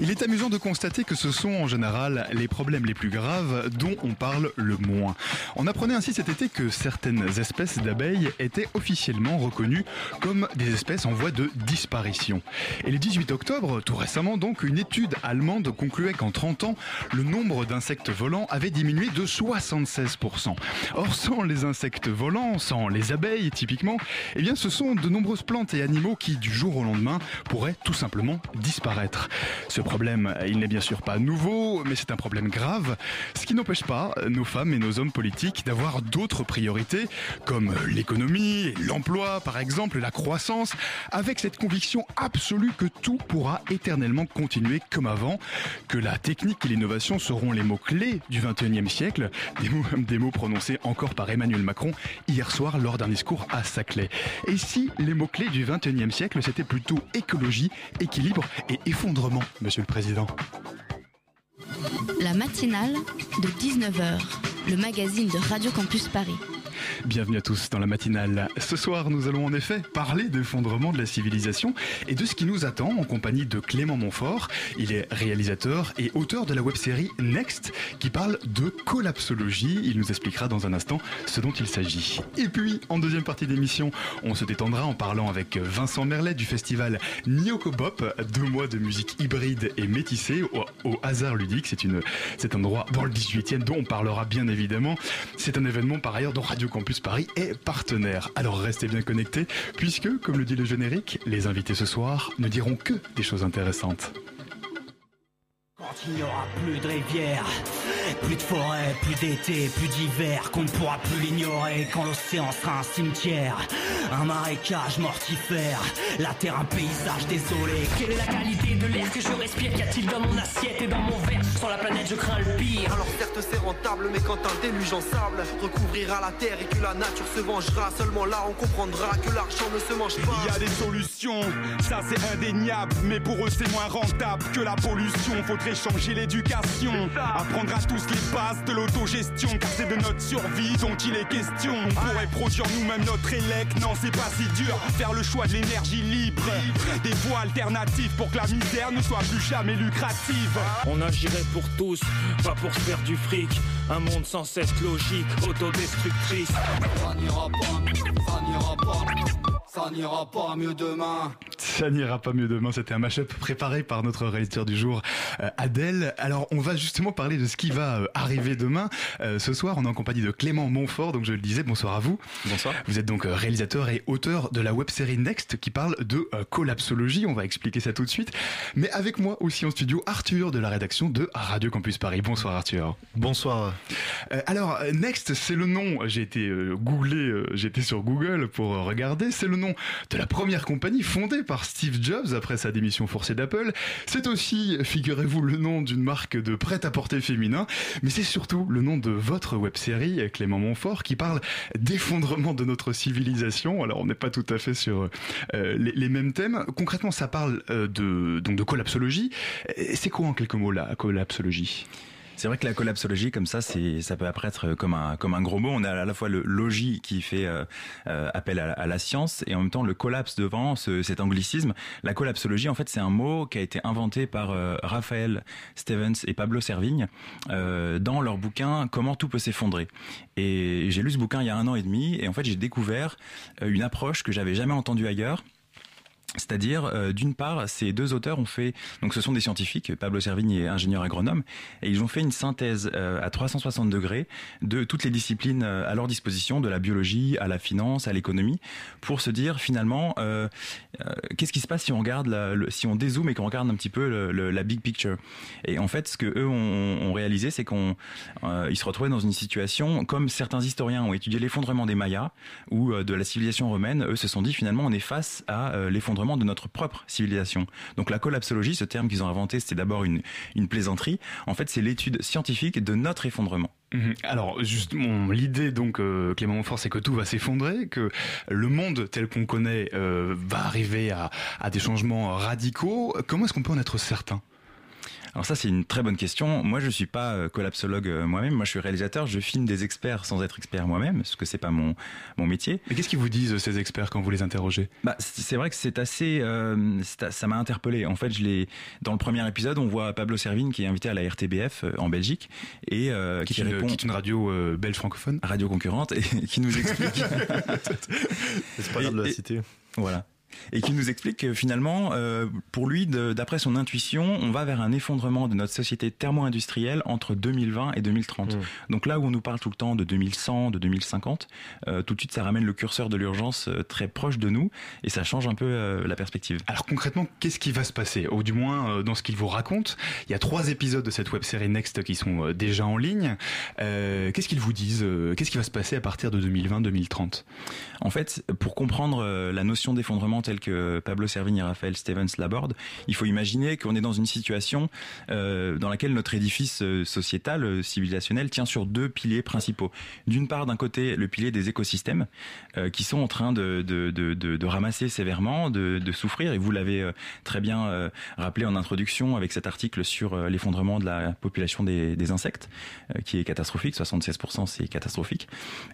Il est amusant de constater que ce sont en général les problèmes les plus graves dont on parle le moins. On apprenait ainsi cet été que certaines espèces d'abeilles étaient officiellement reconnues comme des espèces en voie de disparition. Et le 18 octobre, tout récemment donc, une étude allemande concluait qu'en 30 ans, le nombre d'insectes volants avait diminué de 76%. Or, sans les insectes volants, sans les abeilles typiquement, eh bien ce sont de nombreuses plantes et animaux qui, du jour au lendemain, pourraient tout simplement disparaître. Problème, il n'est bien sûr pas nouveau, mais c'est un problème grave, ce qui n'empêche pas nos femmes et nos hommes politiques d'avoir d'autres priorités, comme l'économie, l'emploi par exemple, la croissance, avec cette conviction absolue que tout pourra éternellement continuer comme avant, que la technique et l'innovation seront les mots-clés du 21e siècle, des mots, des mots prononcés encore par Emmanuel Macron hier soir lors d'un discours à Saclay. Et si les mots-clés du 21e siècle, c'était plutôt écologie, équilibre et effondrement, monsieur le président La matinale de 19h, le magazine de Radio Campus Paris. Bienvenue à tous dans la matinale. Ce soir, nous allons en effet parler d'effondrement de la civilisation et de ce qui nous attend en compagnie de Clément Montfort. Il est réalisateur et auteur de la web-série Next qui parle de collapsologie. Il nous expliquera dans un instant ce dont il s'agit. Et puis, en deuxième partie d'émission, on se détendra en parlant avec Vincent Merlet du festival Nyokobop, deux mois de musique hybride et métissée au, hasard ludique. C'est un endroit dans le 18e dont on parlera bien évidemment. C'est un événement par ailleurs dont Radio Campus Paris est partenaire. Alors restez bien connectés, puisque, comme le dit le générique, les invités ce soir ne diront que des choses intéressantes. Quand il n'y aura plus de rivières, plus de forêt, plus d'été, plus d'hiver, qu'on ne pourra plus l'ignorer quand l'océan sera un cimetière, un marécage mortifère, la terre un paysage désolé. Quelle est la qualité de l'air que je respire? Qu'y a-t-il dans mon assiette et dans mon verre? Sur la planète je crains le pire Alors certes c'est rentable, mais quand un déluge en sable recouvrira la terre et que la nature se vengera, seulement là on comprendra que l'argent ne se mange pas. Il y a des solutions, ça c'est indéniable, mais pour eux c'est moins rentable que la pollution. Faudrait changer l'éducation, apprendre à tous les bases de l'autogestion, car c'est de notre survie dont il est question. On pourrait produire nous-mêmes notre élec, non c'est pas si dur. Faire le choix de l'énergie libre, des voies alternatives pour que la misère ne soit plus jamais lucrative. On agirait pour tous, pas pour se faire du fric. Un monde sans cesse logique, autodestructrice. Ça n'ira pas, ça n'ira pas, ça n'ira pas mieux demain. Ça n'ira pas mieux demain, c'était un mashup préparé par notre réalisateur du jour, euh, Adèle. Alors on va justement parler de ce qui va euh, arriver demain. Euh, ce soir, on est en compagnie de Clément Montfort, donc je le disais, bonsoir à vous. bonsoir. Vous êtes donc réalisateur et auteur de la web-série Next qui parle de collapsologie, on va expliquer ça tout de suite. Mais avec moi aussi en studio, Arthur de la rédaction de Radio Campus Paris. Bonsoir Arthur. Bonsoir. Alors, Next, c'est le nom, j'ai été googlé, j'étais sur Google pour regarder, c'est le nom de la première compagnie fondée par Steve Jobs après sa démission forcée d'Apple. C'est aussi, figurez-vous, le nom d'une marque de prêt-à-porter féminin, mais c'est surtout le nom de votre web-série, Clément Montfort, qui parle d'effondrement de notre civilisation. Alors, on n'est pas tout à fait sur euh, les, mêmes thèmes. Concrètement, ça parle euh, de, donc de collapsologie. C'est quoi en quelques mots la collapsologie? C'est vrai que la collapsologie, comme ça, c'est, ça peut apparaître comme un, comme un gros mot. On a à la fois le logis qui fait euh, euh, appel à, la science et en même temps le collapse devant ce, cet anglicisme. La collapsologie, en fait, c'est un mot qui a été inventé par euh, Raphaël Stevens et Pablo Servigne euh, dans leur bouquin Comment tout peut s'effondrer. Et j'ai lu ce bouquin il y a un an et demi et en fait, j'ai découvert une approche que j'avais jamais entendue ailleurs C'est-à-dire, euh, d'une part, ces deux auteurs ont fait, donc ce sont des scientifiques, Pablo Servigne est ingénieur agronome, et ils ont fait une synthèse euh, à 360 degrés de toutes les disciplines euh, à leur disposition, de la biologie à la finance, à l'économie, pour se dire finalement, qu'est-ce qui se passe si on regarde, la, si on dézoome et qu'on regarde un petit peu la big picture? Et en fait, ce que eux ont, ont réalisé, c'est qu'on, ils se retrouvaient dans une situation comme certains historiens ont étudié l'effondrement des Mayas ou de la civilisation romaine. Eux se sont dit finalement, on est face à l'effondrement de notre propre civilisation. Donc la collapsologie, ce terme qu'ils ont inventé, c'était d'abord une, une plaisanterie. En fait, c'est l'étude scientifique de notre effondrement. Mhm. Alors justement, l'idée donc euh, Clément Montfort, c'est que tout va s'effondrer, que le monde tel qu'on connaît euh, va arriver à, à des changements radicaux. Comment est-ce qu'on peut en être certain? Alors ça, c'est une très bonne question. Moi, je suis pas euh, collapsologue euh, moi-même. Moi, je suis réalisateur. Je filme des experts sans être expert moi-même, parce que c'est pas mon mon métier. Mais qu'est-ce qu'ils vous disent ces experts quand vous les interrogez? Bah, c'est vrai que c'est assez. Euh, ça m'a interpellé. En fait, je l'ai dans le premier épisode, on voit Pablo Servine qui est invité à la RTBF en Belgique et qui, qui, répond, qui est une radio belge francophone, radio concurrente, et qui nous explique. c'est pas grave de la cité. Voilà et qui nous explique que finalement, euh, pour lui, d'après son intuition, on va vers un effondrement de notre société thermo-industrielle entre 2020 et 2030. Mmh. Donc là où on nous parle tout le temps de 2100, de 2050, euh, tout de suite ça ramène le curseur de l'urgence euh, très proche de nous et ça change un peu euh, la perspective. Alors concrètement, qu'est-ce qui va se passer? Ou du moins dans ce qu'il vous raconte, il y a trois épisodes de cette web série Next qui sont déjà en ligne. qu'est-ce qu'ils vous disent Qu'est-ce qui va se passer à partir de 2020-2030 En fait, pour comprendre la notion d'effondrement tels que Pablo Servigne et Raphaël Stevens l'abordent, il faut imaginer qu'on est dans une situation euh, dans laquelle notre édifice euh, sociétal, euh, civilisationnel, tient sur deux piliers principaux. D'une part, d'un côté, le pilier des écosystèmes euh, qui sont en train de, de, de, de ramasser sévèrement, de, souffrir, et vous l'avez très bien rappelé en introduction avec cet article sur l'effondrement de la population des, des insectes, qui est catastrophique, 76% c'est catastrophique.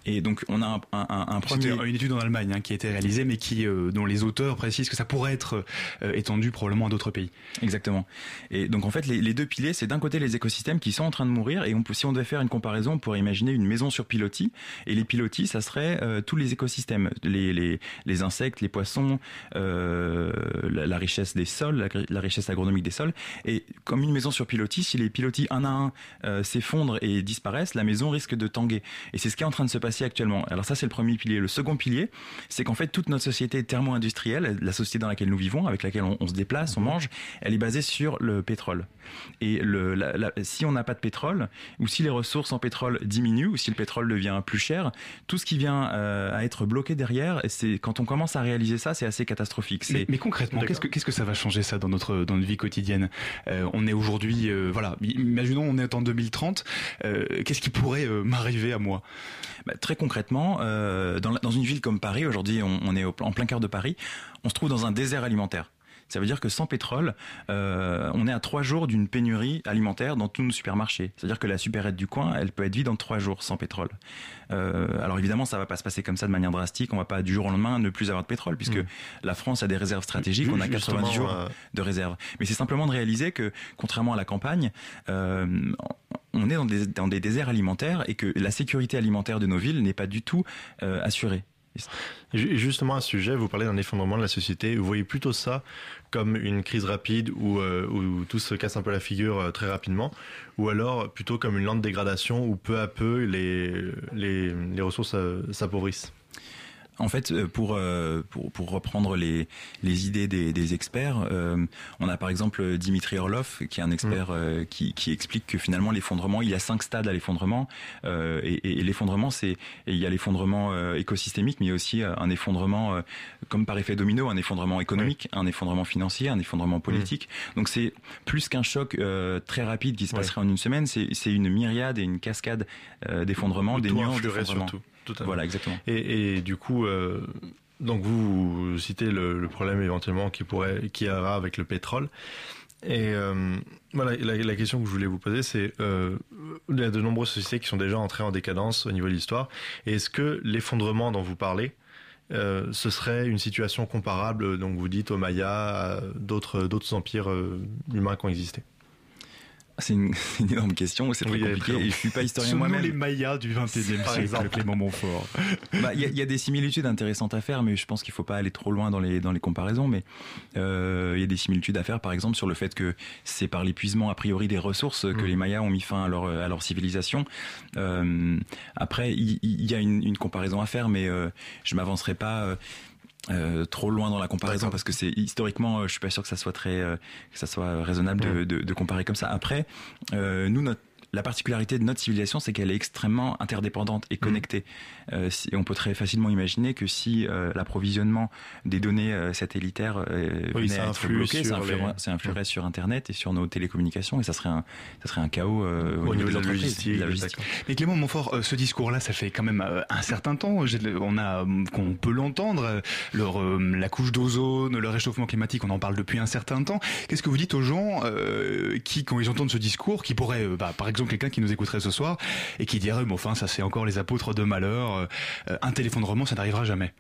Et donc on a un, un, un premier... une étude en Allemagne hein, qui a été réalisée, mais qui dont les auteurs précise que ça pourrait être euh, étendu probablement à d'autres pays. Exactement. Et donc en fait, les, deux piliers, c'est d'un côté les écosystèmes qui sont en train de mourir, et si on devait faire une comparaison, on pourrait imaginer une maison sur pilotis, et les pilotis, ça serait euh, tous les écosystèmes, les, insectes, les poissons, euh, la, richesse des sols, la, richesse agronomique des sols, et comme une maison sur pilotis, si les pilotis un à un s'effondrent et disparaissent, la maison risque de tanguer. Et c'est ce qui est en train de se passer actuellement. Alors ça, c'est le premier pilier. Le second pilier, c'est qu'en fait, toute notre société thermo-industrielle la société dans laquelle nous vivons, avec laquelle on, se déplace, on mhm. mange, elle est basée sur le pétrole. Et le, la, si on n'a pas de pétrole, ou si les ressources en pétrole diminuent, ou si le pétrole devient plus cher, tout ce qui vient euh, à être bloqué derrière, c'est quand on commence à réaliser ça, c'est assez catastrophique. Mais, mais, concrètement, qu'est-ce que qu'est-ce que ça va changer ça dans notre dans notre vie quotidienne? Euh, On est aujourd'hui, euh, voilà, imaginons on est en 2030, euh, qu'est-ce qui pourrait m'arriver à moi? Bah, Très concrètement, dans, dans une ville comme Paris, aujourd'hui on, on est au, en plein cœur de Paris, on se trouve dans un désert alimentaire. Ça veut dire que sans pétrole, euh, on est à trois jours d'une pénurie alimentaire dans tous nos supermarchés. C'est-à-dire que la supérette du coin, elle peut être vide en trois jours sans pétrole. Euh, alors évidemment, ça va pas se passer comme ça de manière drastique. On va pas du jour au lendemain ne plus avoir de pétrole, puisque mmh. la France a des réserves stratégiques. On a 90 jours euh... de réserve. Mais c'est simplement de réaliser que, contrairement à la campagne, on est dans des, dans des déserts alimentaires et que la sécurité alimentaire de nos villes n'est pas du tout assurée. Justement à ce sujet, vous parlez d'un effondrement de la société. Vous voyez plutôt ça comme une crise rapide où, euh, où tout se casse un peu la figure euh, très rapidement, ou alors plutôt comme une lente dégradation où peu à peu les, les, ressources euh, s'appauvrissent? En fait, euh, pour, euh, pour, pour reprendre les, les idées des, des experts, euh, on a par exemple Dimitri Orlov, qui est un expert mmh. qui, qui explique que finalement l'effondrement, il y a cinq stades à l'effondrement, et, et, l'effondrement, c'est il y a l'effondrement écosystémique, mais aussi un effondrement, comme par effet domino, un effondrement économique, oui. un effondrement financier, un effondrement politique. Mmh. Donc c'est plus qu'un choc très rapide qui se passerait oui. en une semaine, c'est une myriade et une cascade d'effondrements, des nuances d'effondrement. Voilà, exactement. Et, et du coup, euh, donc vous, vous citez le, le, problème éventuellement qui pourrait, qui aura avec le pétrole. Et euh, voilà, la, la, question que je voulais vous poser, c'est euh, il y a de nombreuses sociétés qui sont déjà entrées en décadence au niveau de l'histoire. Est-ce que l'effondrement dont vous parlez, euh, ce serait une situation comparable, donc vous dites aux Mayas, à d'autres d'autres empires humains qui ont existé? C'est une, une, énorme question, c'est très Oui, compliqué. Et je suis pas historien moi-même. les Mayas du 21e Par siècle. Clément Montfort Bah, Il y, a- il y a des similitudes intéressantes à faire, mais je pense qu'il faut pas aller trop loin dans les dans les comparaisons. Mais euh, il y a des similitudes à faire, par exemple, sur le fait que c'est par l'épuisement a priori des ressources que Mm. les Mayas ont mis fin à leur à leur civilisation. Euh, après, il, y a une, une comparaison à faire, mais euh, je m'avancerai pas. Euh, trop loin dans la comparaison parce que c'est historiquement euh, je suis pas sûr que ça soit très euh, que ça soit raisonnable de, de, de comparer comme ça. Après euh, nous notre la particularité de notre civilisation, c'est qu'elle est extrêmement interdépendante et connectée. Euh, si- et on peut très facilement imaginer que si euh, l'approvisionnement des données euh, satellitaires Oui, venait à être bloqué, ça influerait, les- ça influerait sur Internet et sur nos télécommunications, et ça serait un, ça serait un chaos au, Au niveau de la l'entreprise, la logistique. Mais Clément Montfort, ce discours-là, ça fait quand même un certain temps. On a, qu'on peut l'entendre. la couche d'ozone, le réchauffement climatique, on en parle depuis un certain temps. Qu'est-ce que vous dites aux gens qui, quand ils entendent ce discours, qui pourraient, bah, par exemple, quelqu'un qui nous écouterait ce soir et qui dirait, mais enfin, ça c'est encore les apôtres de malheur. euh, un téléphone ça n'arrivera jamais.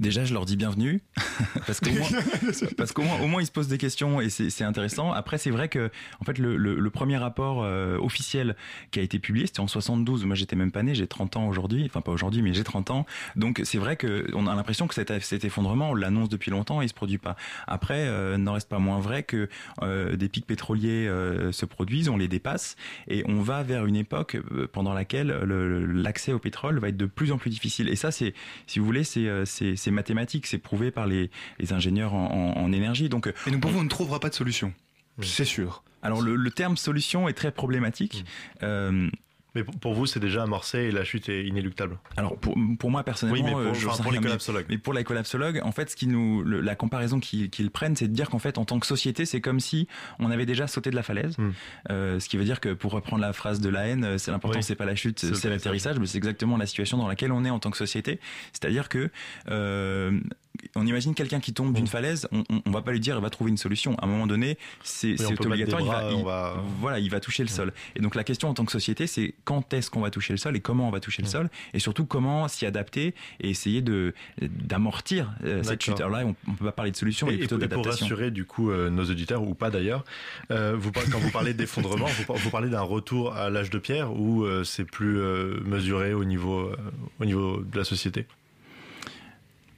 Déjà, je leur dis bienvenue parce qu'au moins, parce qu'au moins, au moins, ils se posent des questions et c'est intéressant. Après, c'est vrai que, en fait, le, le, le premier rapport euh, officiel qui a été publié, c'était en 72. Moi, j'étais même pas né, j'ai 30 ans aujourd'hui. Enfin, pas aujourd'hui, mais j'ai 30 ans. Donc, c'est vrai que on a l'impression que cet, cet effondrement, on l'annonce depuis longtemps et il se produit pas. Après, euh, n'en reste pas moins vrai que euh, des pics pétroliers euh, se produisent, on les dépasse et on va vers une époque pendant laquelle le- l'accès au pétrole va être de plus en plus difficile. Et ça, c'est, si vous voulez, c'est c'est c'est mathématique, c'est prouvé par les, les ingénieurs en, en- en énergie. Donc, euh, Et nous pouvons, on ne trouvera pas de solution. C'est sûr. alors le, le terme solution est très problématique. Euh, Mais pour- vous, c'est déjà amorcé et la chute est inéluctable. alors pour, pour moi personnellement, Oui, mais pour- euh, je enfin, pour les mais- collapsologues. Mais pour les collapsologues, en fait, ce qui nous, le- la comparaison qu'ils prennent, c'est de dire qu'en fait, en tant que société, c'est comme si on avait déjà sauté de la falaise. Hmm. Euh, ce qui veut dire que, pour reprendre la phrase de la haine, euh, c'est l'important, Oui. c'est pas la chute, C'est l'atterrissage. l'atterrissage. Mais c'est exactement la situation dans laquelle on est en tant que société. C'est-à-dire que euh, on imagine quelqu'un qui tombe d'une falaise, on, on, va pas lui dire, il va trouver une solution. À un moment donné, c'est obligatoire. il va- il- voilà, il va toucher le sol. Et donc la question en tant que société, c'est quand est-ce qu'on va toucher le sol et comment on va toucher le sol, et surtout comment s'y adapter et essayer de d'amortir euh, cette chute. Alors là, on, on peut pas parler de solution, mais plutôt et pour d'adaptation. rassurer du coup euh, nos auditeurs ou pas d'ailleurs, euh, vous, quand vous parlez d'effondrement, vous, par- vous parlez d'un retour à l'âge de pierre ou euh, c'est plus mesuré au niveau au niveau de la société?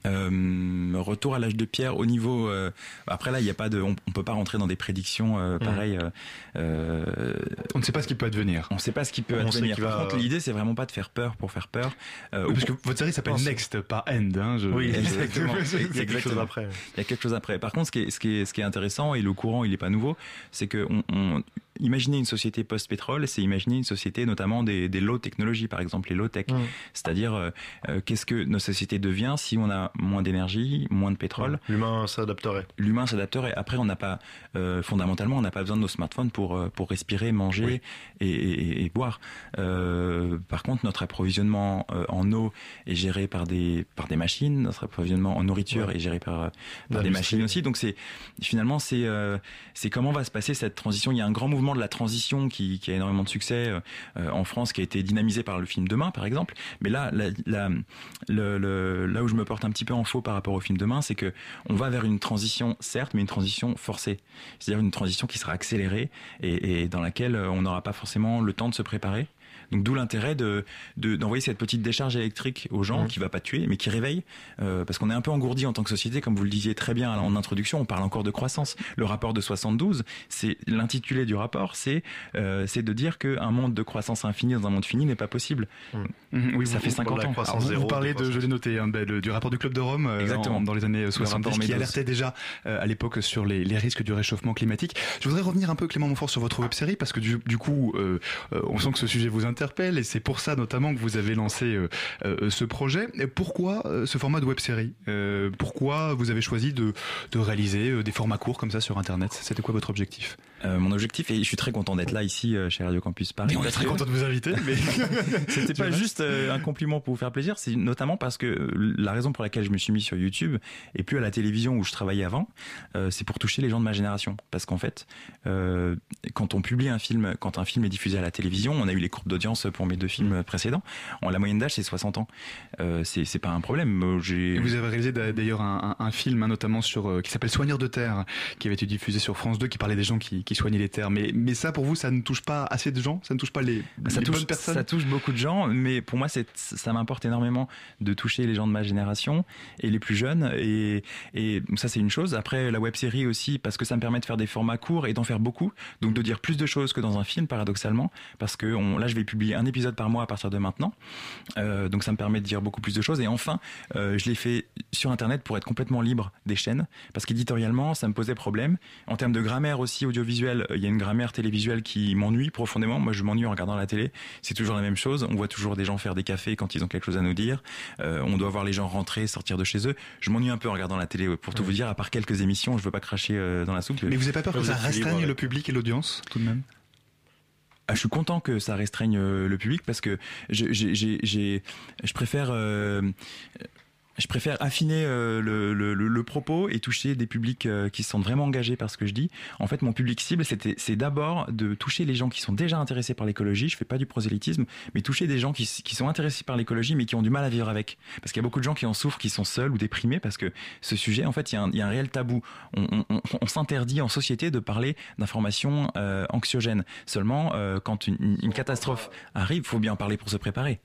Euh, retour à l'âge de pierre au niveau. euh, après là, il y a pas de, on, on peut pas rentrer dans des prédictions euh, pareilles. euh, euh, On ne sait pas ce qui peut advenir. on ne sait pas ce qui peut On advenir. Par va- contre, l'idée, c'est vraiment pas de faire peur pour faire peur. Euh, Oui, parce que votre série s'appelle Next, pas End. Hein, je- Oui, exactement. Il y a quelque chose après. Il y a quelque chose après. Par contre, ce qui est, ce qui est, ce qui est intéressant, et le courant, il est pas nouveau, c'est que on, on- imaginer une société post-pétrole, c'est imaginer une société notamment des, des low technologies, par exemple les low tech. Mm. C'est-à-dire, euh, euh, qu'est-ce que nos sociétés devient si on a moins d'énergie, moins de pétrole? L'humain s'adapterait. L'humain s'adapterait. Après, on n'a pas, euh, fondamentalement, on n'a pas besoin de nos smartphones pour, pour respirer, manger Oui. et, et- et boire. Euh, par contre, notre approvisionnement en eau est géré par des, par des machines. Notre approvisionnement en nourriture Ouais. est géré par, par des machines aussi. Donc, c'est, finalement, c'est, euh, c'est comment va se passer cette transition? Il y a un grand mouvement de la transition qui, a énormément de succès euh, en France, qui a été dynamisé par le film Demain, par exemple. Mais là, là où je me porte un petit peu en faux par rapport au film Demain, c'est que on va vers une transition, certes, mais une transition forcée. C'est-à-dire une transition qui sera accélérée et, dans laquelle euh, on n'aura pas forcément le temps de se préparer. Donc d'où l'intérêt de de- d'envoyer cette petite décharge électrique aux gens Mhm. qui va pas tuer, mais qui réveille, euh, parce qu'on est un peu engourdi en tant que société, comme vous le disiez très bien en introduction. On parle encore de croissance. Le rapport de 72, c'est l'intitulé du rapport, c'est euh, c'est de dire qu'un monde de croissance infinie dans un monde fini n'est pas possible. Mhm, oui, Ça vous- fait 50 la ans. croissance Alors, vous, zéro, vous parlez de de, je l'ai noté, hein, ben, le- du rapport du Club de Rome euh, Exactement. en- dans les années 70 rapport qui alertait déjà euh, à l'époque sur les, les risques du réchauffement climatique. Je voudrais revenir un peu Clément Montfort sur votre web série parce que du, du coup euh, euh, on sent que ce sujet vous interpelle et c'est pour ça notamment que vous avez lancé euh, euh, ce projet. Et pourquoi euh, ce format de web série? Pourquoi vous avez choisi de, de réaliser des formats courts comme ça sur internet? C'était quoi votre objectif? Euh, mon objectif, et je suis très content d'être là ici euh, chez Radio Campus Paris. Et on est très content de vous inviter. Mais... C'était pas juste euh, un compliment pour vous faire plaisir, c'est notamment parce que la raison pour laquelle je me suis mis sur YouTube et plus à la télévision où je travaillais avant, c'est pour toucher les gens de ma génération. Parce qu'en fait, quand on publie un film, quand un film est diffusé à la télévision, on a eu les courbes d'audience pour mes deux films précédents. En la moyenne d'âge, c'est 60 ans. C'est pas un problème. J'ai vous avez réalisé d'ailleurs un, un- un film hein, notamment sur qui s'appelle Soigneur de terre, qui avait été diffusé sur France 2, qui parlait des gens qui, qui qui soignait les terres. Mais, mais ça, pour vous, ça ne touche pas assez de gens? Ça ne touche pas les, ça les touche, bonnes personnes? Ça touche beaucoup de gens, mais pour moi, ça m'importe énormément de toucher les gens de ma génération et les plus jeunes. Et, et ça, c'est une chose. Après, la web série aussi, parce que ça me permet de faire des formats courts et d'en faire beaucoup. Donc, de dire plus de choses que dans un film, paradoxalement. Parce que on, là, je vais publier un épisode par mois à partir de maintenant. Euh, donc, ça me permet de dire beaucoup plus de choses. Et enfin, euh, je l'ai fait sur Internet pour être complètement libre des chaînes. Parce qu'éditorialement, ça me posait problème. En termes de grammaire aussi audiovisuelle, il y a une grammaire télévisuelle qui m'ennuie profondément. Moi, je m'ennuie en regardant la télé. C'est toujours la même chose. On voit toujours des gens faire des cafés quand ils ont quelque chose à nous dire. Euh, on doit voir les gens rentrer, sortir de chez eux. Je m'ennuie un peu en regardant la télé, pour tout vous dire, à part quelques émissions. Je veux pas cracher euh, dans la soupe. Mais vous n'avez pas peur que Vous ça restreigne le public et l'audience, tout de même? Ah, je suis content que ça restreigne euh, le public parce que je, j'ai- j'ai- j'ai- je préfère. euh, je préfère affiner euh, le, propos et toucher des publics euh, qui sentent vraiment engagés par ce que je dis. En fait, mon public cible, c'était, c'est d'abord de toucher les gens qui sont déjà intéressés par l'écologie. Je fais pas du prosélytisme, mais toucher des gens qui, sont intéressés par l'écologie, mais qui ont du mal à vivre avec. Parce qu'il y a beaucoup de gens qui en souffrent, qui sont seuls ou déprimés, parce que ce sujet, en fait, il y a un, réel tabou. On, s'interdit en société de parler d'informations euh, anxiogènes. Seulement, quand une, une- catastrophe arrive, faut bien en parler pour se préparer.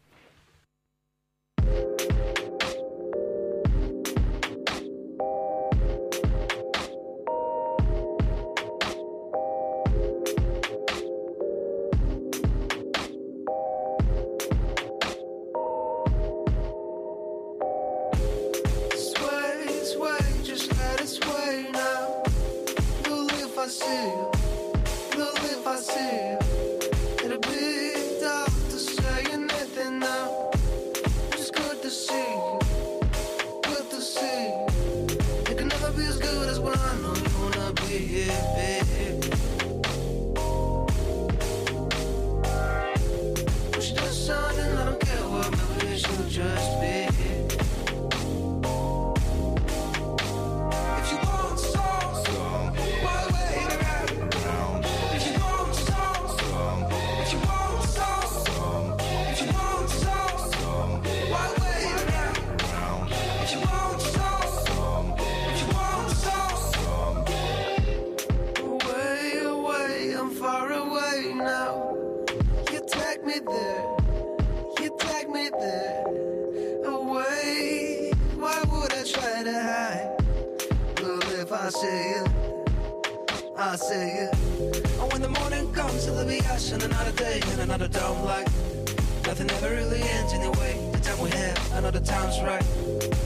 Nothing ever really ends anyway. The time we have, another time's right.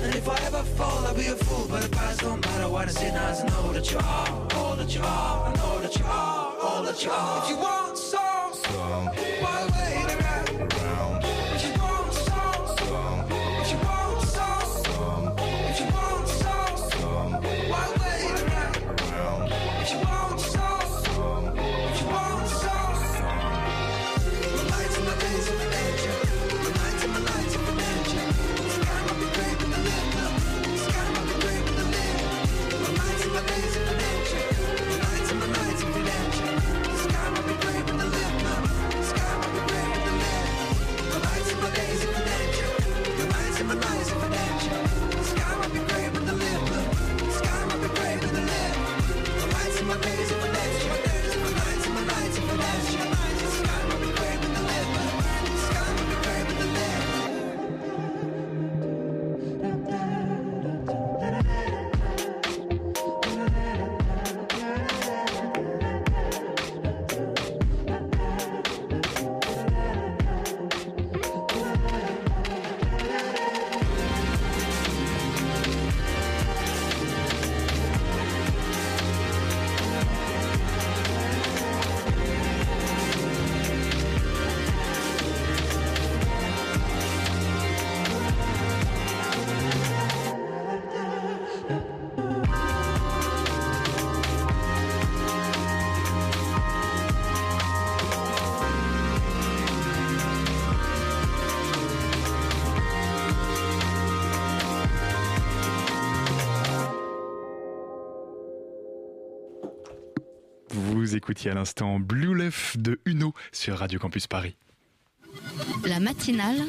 And if I ever fall, I'll be a fool. But the past don't matter what I see now. I know that you are all that you are. I know that you are all that you are. If you want Vous écoutiez à l'instant Blue Left de Uno sur Radio Campus Paris. La matinale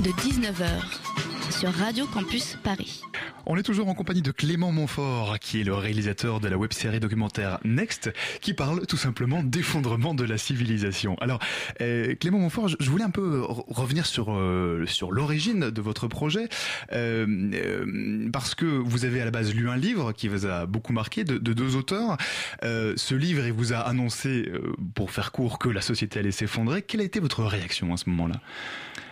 de 19h sur Radio Campus Paris. On est toujours en compagnie de Clément Montfort, qui est le réalisateur de la web-série documentaire Next, qui parle tout simplement d'effondrement de la civilisation. Alors, euh, Clément Montfort, je voulais un peu revenir sur euh, sur l'origine de votre projet, euh, parce que vous avez à la base lu un livre qui vous a beaucoup marqué de, de deux auteurs. Ce livre, il vous a annoncé, pour faire court, que la société allait s'effondrer. Quelle a été votre réaction à ce moment-là?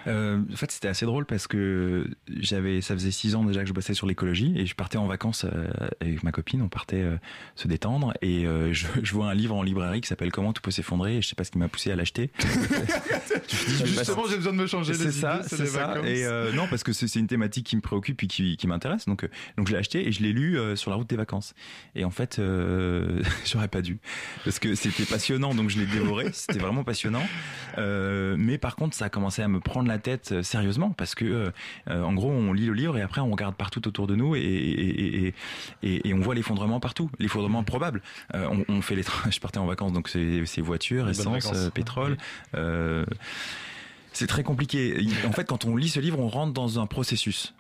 Euh, en fait, c'était assez drôle parce que j'avais, ça faisait six ans déjà que je bossais sur l'écologie et je partais en vacances euh, avec ma copine. On partait euh, se détendre et je, je, vois un livre en librairie qui s'appelle Comment tout peut s'effondrer et je sais pas ce qui m'a poussé à l'acheter. Justement, j'ai besoin de me changer. C'est ça, c'est ça. Et non, parce que c'est une thématique qui me préoccupe et qui, qui m'intéresse. Donc, donc je l'ai acheté et je l'ai lu sur la route des vacances. Et en fait, j'aurais pas dû parce que c'était passionnant. Donc je l'ai dévoré. C'était vraiment passionnant. mais par contre, ça a commencé à me prendre la tête euh, sérieusement parce que euh, euh, en gros on lit le livre et après on regarde partout autour de nous et, et, et, et on voit l'effondrement partout, l'effondrement probable. On, on, fait les je partais en vacances donc c'est voitures, essence, pétrole. C'est très compliqué. En fait, quand on lit ce livre, on rentre dans un processus.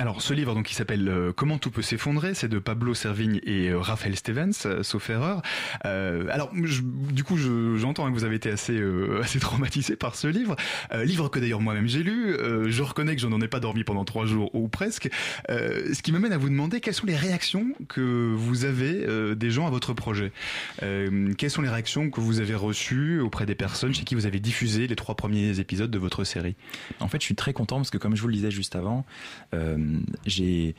Alors, ce livre, donc, qui s'appelle euh, Comment tout peut s'effondrer, c'est de Pablo Servigne et euh, Raphaël Stevens, euh, sauf erreur. alors, je, du coup, j'entends hein, que vous avez été assez, assez traumatisé par ce livre, livre que d'ailleurs moi-même j'ai lu. je reconnais que je n'en ai pas dormi pendant trois jours ou presque. ce qui m'amène à vous demander quelles sont les réactions que vous avez des gens à votre projet? quelles sont les réactions que vous avez reçues auprès des personnes chez qui vous avez diffusé les trois premiers épisodes de votre série? En fait, je suis très content parce que, comme je vous le disais juste avant. Euh, j'ai euh,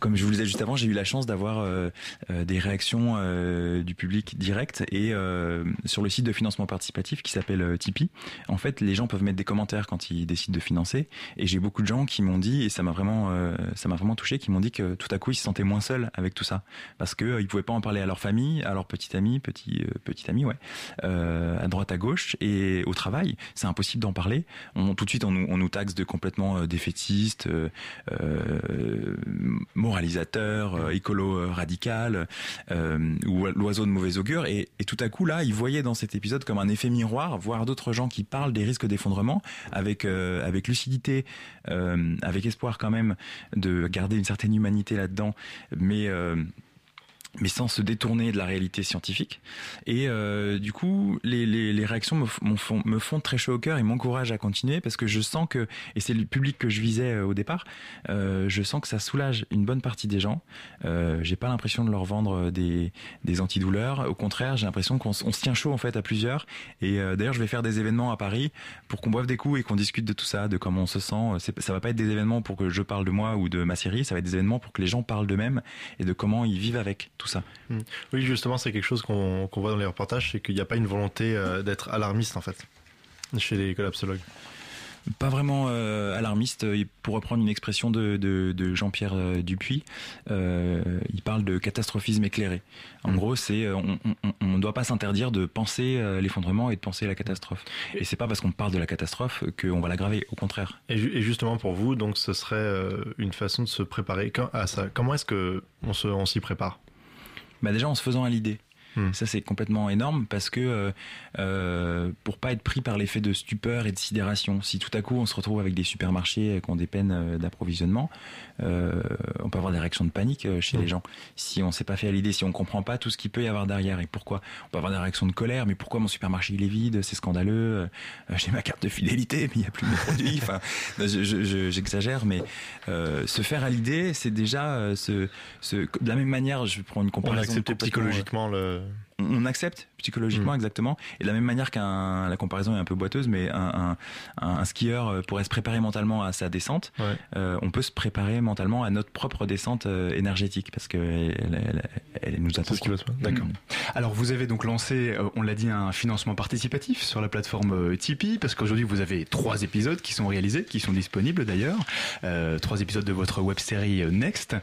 comme je vous le disais juste avant, j'ai eu la chance d'avoir euh, euh, des réactions euh, du public direct et euh, sur le site de financement participatif qui s'appelle Tipeee. En fait, les gens peuvent mettre des commentaires quand ils décident de financer et j'ai beaucoup de gens qui m'ont dit et ça m'a vraiment ça m'a vraiment touché qui m'ont dit que tout à coup ils se sentaient moins seuls avec tout ça parce que ils pouvaient pas en parler à leur famille, à leur petit ami, petit petit ami ouais, à droite à gauche et au travail, c'est impossible d'en parler. On, tout de suite on nous, on nous taxe de complètement défaitistes moralisateur, euh, écolo euh, radical euh, ou l'oiseau de mauvais augure. Et, tout à coup, là, il voyait dans cet épisode comme un effet miroir, voir d'autres gens qui parlent des risques d'effondrement avec avec lucidité, avec espoir quand même de garder une certaine humanité là-dedans, mais mais sans se détourner de la réalité scientifique. Et euh, du coup, les, les, réactions me, font, me font très chaud au cœur et m'encouragent à continuer parce que je sens que, et c'est le public que je visais euh, au départ, euh, je sens que ça soulage une bonne partie des gens. Euh, j'ai pas l'impression de leur vendre des, des antidouleurs. Au contraire, j'ai l'impression qu'on se tient chaud en fait à plusieurs. Et d'ailleurs, je vais faire des événements à Paris pour qu'on boive des coups et qu'on discute de tout ça, de comment on se sent. Ça va pas être des événements pour que je parle de moi ou de ma série, ça va être des événements pour que les gens parlent d'eux-mêmes et de comment ils vivent avec tout ça. Hmm. Oui, justement, c'est quelque chose qu'on voit dans les reportages, c'est qu'il n'y a pas une volonté euh, d'être alarmiste en fait chez les collapsologues. Pas vraiment euh, alarmiste. Pour reprendre une expression de, de, de Jean-Pierre euh, Dupuis, euh, il parle de catastrophisme éclairé. En mmh. gros, c'est on ne doit pas s'interdire de penser l'effondrement et de penser la catastrophe. Et c'est pas parce qu'on parle de la catastrophe qu'on va l'aggraver. Au contraire. Et, et, justement pour vous, donc ce serait une façon de se préparer à ça. Comment est-ce que on s'y prépare? Bah déjà en se faisant à l'idée. Hmm. Ça c'est complètement énorme parce que euh, euh, pour pas être pris par l'effet de stupeur et de sidération, si tout à coup on se retrouve avec des supermarchés qui ont des peines euh, d'approvisionnement, euh, on peut avoir des réactions de panique euh, chez hmm. les gens. Si on s'est pas fait à l'idée, si on comprend pas tout ce qu'il peut y avoir derrière et pourquoi, on peut avoir des réactions de colère. Mais pourquoi mon supermarché il est vide C'est scandaleux. Euh, j'ai ma carte de fidélité, mais il y a plus de produits. enfin, j'exagère, je, je, mais se faire à l'idée, c'est déjà ce, ce, de la même manière. Je prends une comparaison. On accepter psychologiquement le Uh, on accepte psychologiquement mmh. exactement. Et de la même manière qu'un la comparaison est un peu boiteuse mais un, un, un, skieur euh, pourrait se préparer mentalement à sa descente. Ouais. euh, on peut se préparer mentalement à notre propre descente euh, énergétique parce que elle, elle, elle nous attend. D'accord. Mmh. alors vous avez donc lancé euh, on l'a dit un financement participatif sur la plateforme euh, Tipeee parce qu'aujourd'hui vous avez trois épisodes qui sont réalisés qui sont disponibles d'ailleurs. Euh, trois épisodes de votre web série Next.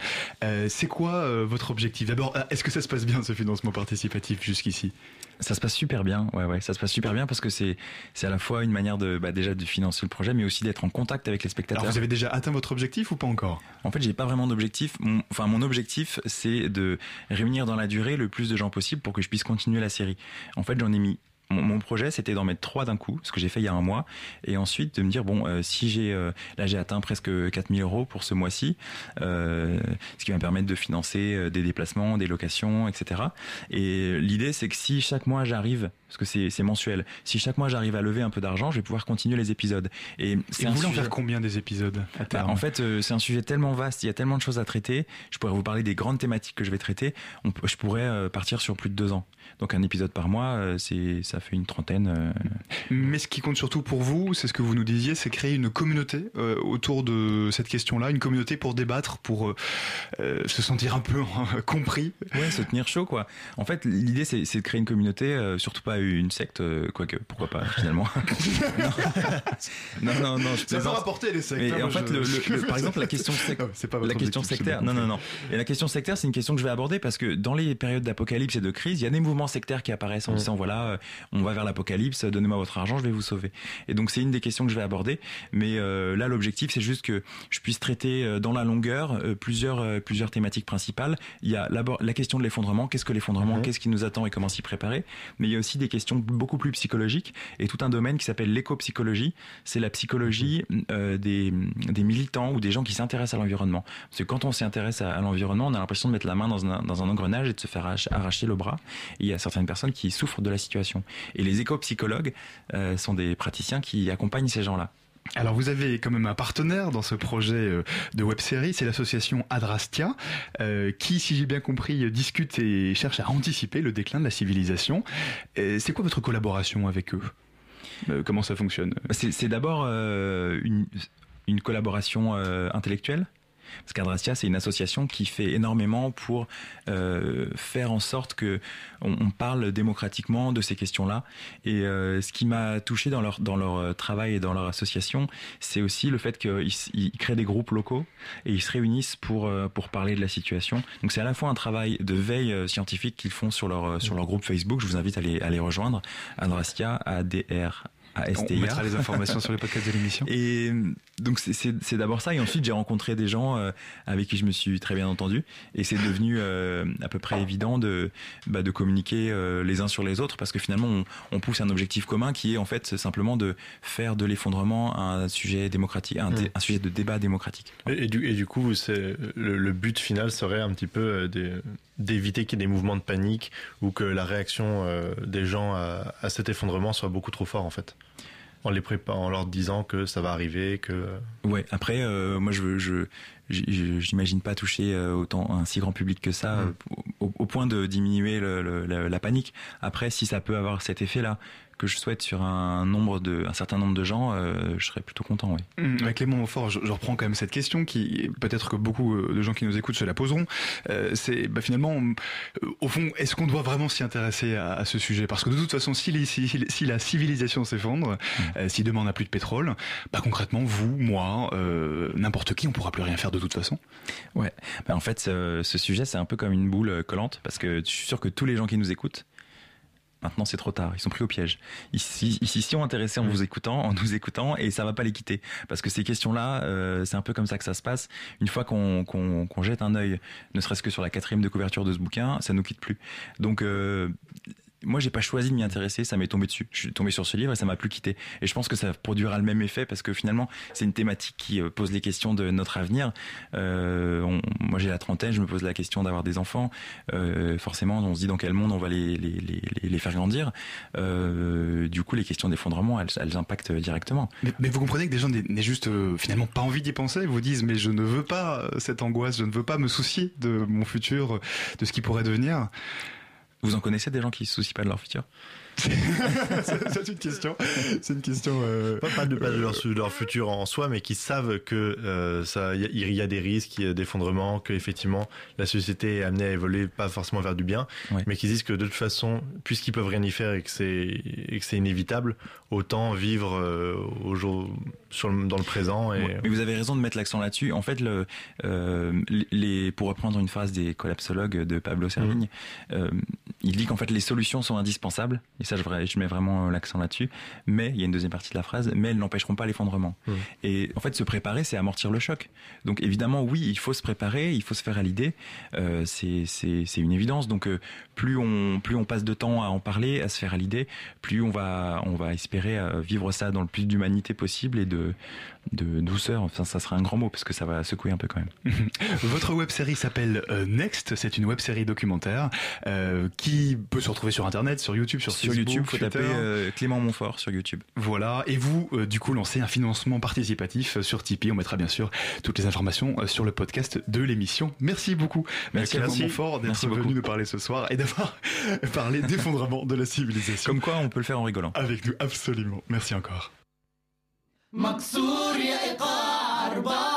C'est quoi votre objectif? D'abord est-ce que ça se passe bien ce financement participatif? Jusqu'ici ça se passe super bien, ouais, ouais, ça se passe super bien parce que c'est c'est à la fois une manière de bah, déjà de financer le projet, mais aussi d'être en contact avec les spectateurs. Alors vous avez déjà atteint votre objectif ou pas encore? En fait, j'ai pas vraiment d'objectif. Mon, enfin, mon objectif, c'est de réunir dans la durée le plus de gens possible pour que je puisse continuer la série. En fait, j'en ai mis mon, projet, c'était d'en mettre trois d'un coup, ce que j'ai fait il y a un mois, et ensuite de me dire bon, euh, si j'ai euh, là j'ai atteint presque 4000 euros pour ce mois-ci, euh, ce qui va me permettre de financer des déplacements, des locations, etc. Et l'idée, c'est que si chaque mois j'arrive, parce que c'est mensuel, si chaque mois j'arrive à lever un peu d'argent, je vais pouvoir continuer les épisodes. Et c'est vous voulez en sujet- faire combien des épisodes à bah, en fait, euh, c'est un sujet tellement vaste, il y a tellement de choses à traiter. Je pourrais vous parler des grandes thématiques que je vais traiter. On je pourrais euh, partir sur plus de deux ans. Donc un épisode par mois, euh, c'est ça fait une trentaine. Mais ce qui compte surtout pour vous, c'est ce que vous nous disiez, c'est créer une communauté autour de cette question-là, une communauté pour débattre, pour se sentir un peu compris. Ouais, se tenir chaud, quoi. En fait, l'idée, c'est de créer une communauté, surtout pas une secte, euh, quoique, pourquoi pas, finalement. non, non, non, je Ça peut rapporter les sectes. Mais hein, en moi, fait, je- le, le- je- le- par exemple, la question, sec- Ah, c'est pas la question objectif, sectaire, non, non, non. Et la question sectaire, c'est une question que je vais aborder parce que dans les périodes d'apocalypse et de crise, il y a des mouvements sectaires qui apparaissent en Mm. disant voilà, euh, on va vers l'apocalypse, donnez-moi votre argent, je vais vous sauver. Et donc c'est une des questions que je vais aborder. Mais euh, là, l'objectif, c'est juste que je puisse traiter euh, dans la longueur euh, plusieurs euh, plusieurs thématiques principales. Il y a la question de l'effondrement. Qu'est-ce que l'effondrement? Mhm. Qu'est-ce qui nous attend et comment s'y préparer? Mais il y a aussi des questions beaucoup plus psychologiques et tout un domaine qui s'appelle l'éco-psychologie. C'est la psychologie euh, des, militants ou des gens qui s'intéressent à l'environnement. Parce que quand on s'intéresse à, l'environnement, on a l'impression de mettre la main dans un, dans un engrenage et de se faire arracher, le bras. Il y a certaines personnes qui souffrent de la situation. Et les éco-psychologues euh, sont des praticiens qui accompagnent ces gens-là. Alors vous avez quand même un partenaire dans ce projet euh, de web série, c'est l'association Adrastia, euh, qui, si j'ai bien compris, euh, discute et cherche à anticiper le déclin de la civilisation. C'est quoi votre collaboration avec eux? Comment ça fonctionne? C'est c'est d'abord une, collaboration intellectuelle? Parce qu'Adrastia, c'est une association qui fait énormément pour euh, faire en sorte que on, parle démocratiquement de ces questions-là. Et euh, ce qui m'a touché dans leur dans leur euh, travail et dans leur association, c'est aussi le fait qu'ils créent des groupes locaux et ils se réunissent pour pour parler de la situation. Donc c'est à la fois un travail de veille scientifique qu'ils font sur leur sur leur groupe Facebook. Je vous invite à les à les rejoindre. Adrastia, A. A S T On mettra les informations sur les podcasts de l'émission. Et euh, donc c'est- d'abord ça et ensuite j'ai rencontré des gens euh, avec qui je me suis très bien entendu et c'est devenu euh, à peu près évident de bah, de communiquer euh, les uns sur les autres parce que finalement on, on pousse un objectif commun qui est en fait simplement de faire de l'effondrement un sujet démocratique un, Mm. un sujet de débat démocratique. Et, et du, et du coup, le, le but final serait un petit peu euh, des- d'éviter qu'il y ait des mouvements de panique ou que la réaction euh, des gens à, à cet effondrement soit beaucoup trop fort en fait. En les préparant, en leur disant que ça va arriver, que Ouais. Après, euh, moi, je, je, j'imagine pas toucher euh, autant un si grand public que ça, Mm. euh, au, au point de diminuer le- le- la, la panique. Après, si ça peut avoir cet effet-là que je souhaite sur un nombre de, un certain nombre de gens, euh, je serais plutôt content. Oui. Hum, Avec Clément Montfort, je, je reprends quand même cette question qui, peut-être que beaucoup euh, de gens qui nous écoutent se la poseront. Euh, c'est bah, finalement, au fond, est-ce qu'on doit vraiment s'y intéresser à, à ce sujet? Parce que de toute façon, si, les- si- si la civilisation s'effondre, euh, si demain on n'a plus de pétrole, bah, concrètement, vous, moi, euh, n'importe qui, on pourra plus rien faire de toute façon. Ouais. Bah, en fait, ce, ce sujet, c'est un peu comme une boule collante parce que je suis sûr que tous les gens qui nous écoutent, maintenant c'est trop tard, ils sont pris au piège. Ici, si on intéressés en vous écoutant, en nous écoutant, et ça va pas les quitter. Parce que ces questions-là, euh, c'est un peu comme ça que ça se passe. Une fois qu'on jette un œil, ne serait-ce que sur la quatrième de couverture de ce bouquin, ça nous quitte plus. Donc, euh, moi, j'ai pas choisi de m'y intéresser, ça m'est tombé dessus. Je suis tombé sur ce livre et ça m'a plus quitté. Et je pense que ça produira le même effet parce que finalement, c'est une thématique qui euh, pose les questions de notre avenir. Euh, on- moi, j'ai la trentaine, je me pose la question d'avoir des enfants. Euh, forcément, on se dit dans quel monde on va les, les, les, les- faire grandir. Euh, du coup, les questions d'effondrement, elles, elles impactent directement. Mais, mais vous comprenez que des gens n'aient juste euh, finalement pas envie d'y penser, vous disent mais je ne veux pas euh, cette angoisse, je ne veux pas me soucier de mon futur, de ce qui pourrait devenir. Vous en connaissez des gens qui se soucient pas de leur futur? C'est une question. C'est une question. euh, pas, pas de, pas de leur, de leur futur en soi, mais qui savent que euh, ça, il y, a- il y a des risques, il y a d'effondrement, que effectivement la société est amenée à évoluer pas forcément vers du bien, Ouais. mais qui disent que de toute façon, puisqu'ils peuvent rien y faire et que c'est et que c'est inévitable, autant vivre euh, au jour sur le- dans le présent et Ouais, Mais vous avez raison de mettre l'accent là-dessus. En fait, le, euh, les, pour reprendre une phrase des collapsologues de Pablo Servigne, euh, il dit qu'en fait les solutions sont indispensables, et ça je, mets vraiment euh, l'accent là-dessus, mais il y a une deuxième partie de la phrase, mais elles n'empêcheront pas l'effondrement. Mmh. Et en fait se préparer c'est amortir le choc. Donc évidemment oui, il faut se préparer, il faut se faire à l'idée, euh, c'est une évidence. Donc plus on plus on passe de temps à en parler, à se faire à l'idée, plus on va on va espérer vivre ça dans le plus d'humanité possible et de de douceur. Enfin ça sera un grand mot parce que ça va secouer un peu quand même. Votre web série s'appelle euh, Next, c'est une web série documentaire euh, qui peut se retrouver sur internet, sur YouTube, sur, Sur Facebook, YouTube, faut Twitter. taper euh, Clément Montfort sur YouTube. Voilà, et vous, euh, du coup, lancez un financement participatif sur Tipeee. On mettra bien sûr toutes les informations sur le podcast de l'émission. Merci beaucoup, Merci à Clément vous. Montfort, d'être Merci venu beaucoup. nous parler ce soir et d'avoir parlé d'effondrement de la civilisation. Comme quoi on peut le faire en rigolant. Avec nous, absolument. Merci encore. مكسور يا إيقاع أربعة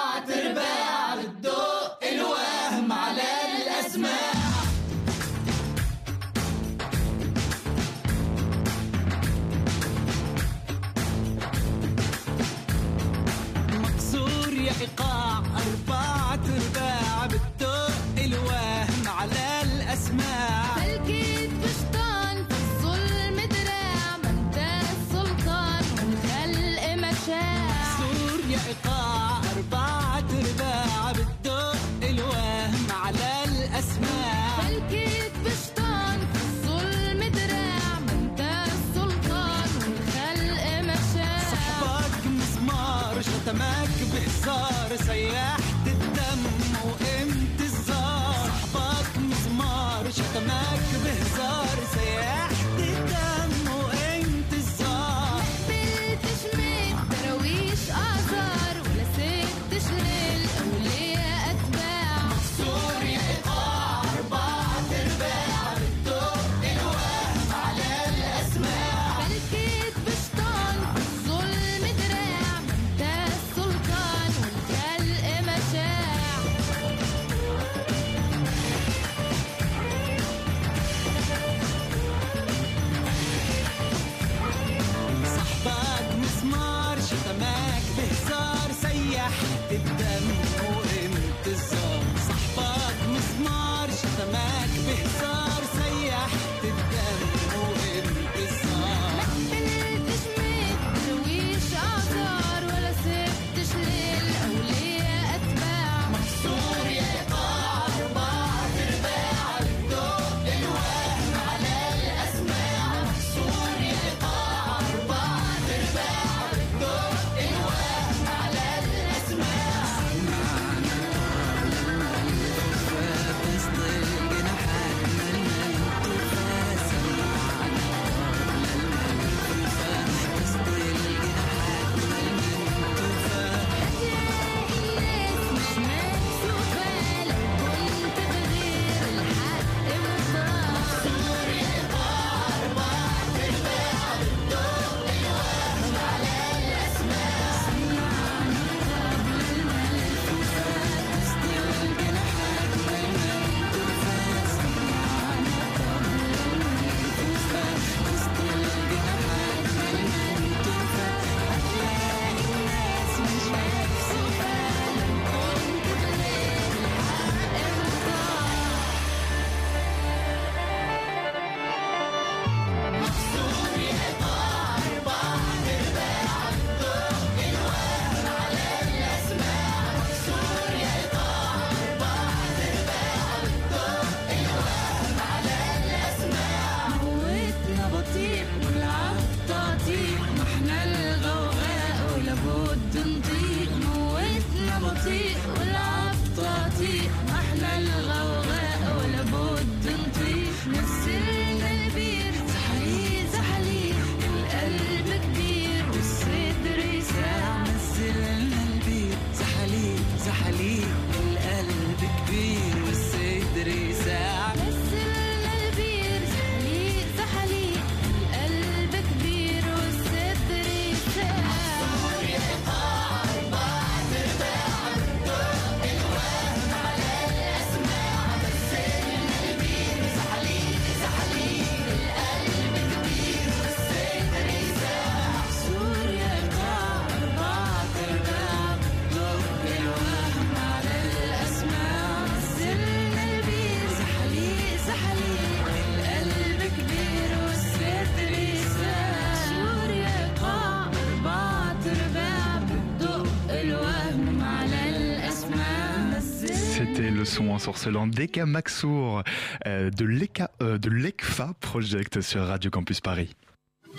le son ensorcelant d'Eka Maxour euh, de l'Eka euh, de l'ECFA Project sur Radio Campus Paris.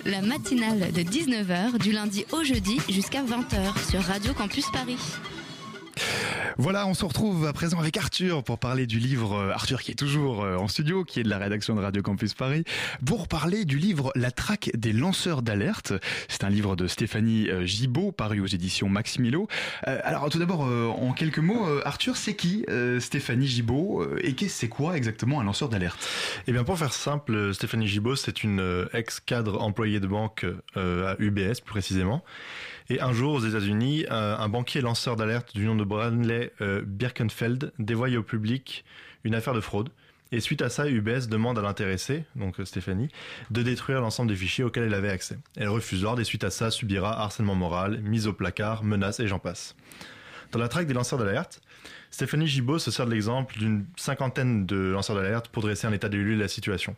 La matinale de 19h du lundi au jeudi jusqu'à 20h sur Radio Campus Paris. Voilà, on se retrouve à présent avec Arthur pour parler du livre, euh, Arthur qui est toujours euh, en studio, qui est de la rédaction de Radio Campus Paris, pour parler du livre La traque des lanceurs d'alerte. C'est un livre de Stéphanie euh, Gibaud, paru aux éditions Maximilo. Alors tout d'abord, en quelques mots, Arthur, c'est qui Stéphanie Gibaud et c'est quoi exactement un lanceur d'alerte? Eh bien, pour faire simple, Stéphanie Gibaud, c'est une ex-cadre employée de banque à UBS, plus précisément. Et un jour, aux États-Unis, euh, un banquier lanceur d'alerte du nom de Branley euh, Birkenfeld dévoile au public une affaire de fraude. Et suite à ça, UBS demande à l'intéressée, donc Stéphanie, de détruire l'ensemble des fichiers auxquels elle avait accès. Elle refuse l'ordre et suite à ça, subira harcèlement moral, mise au placard, menaces et j'en passe. Dans la traque des lanceurs d'alerte, Stéphanie Gibaud se sert de l'exemple d'une cinquantaine de lanceurs d'alerte pour dresser un état des lieux de la situation.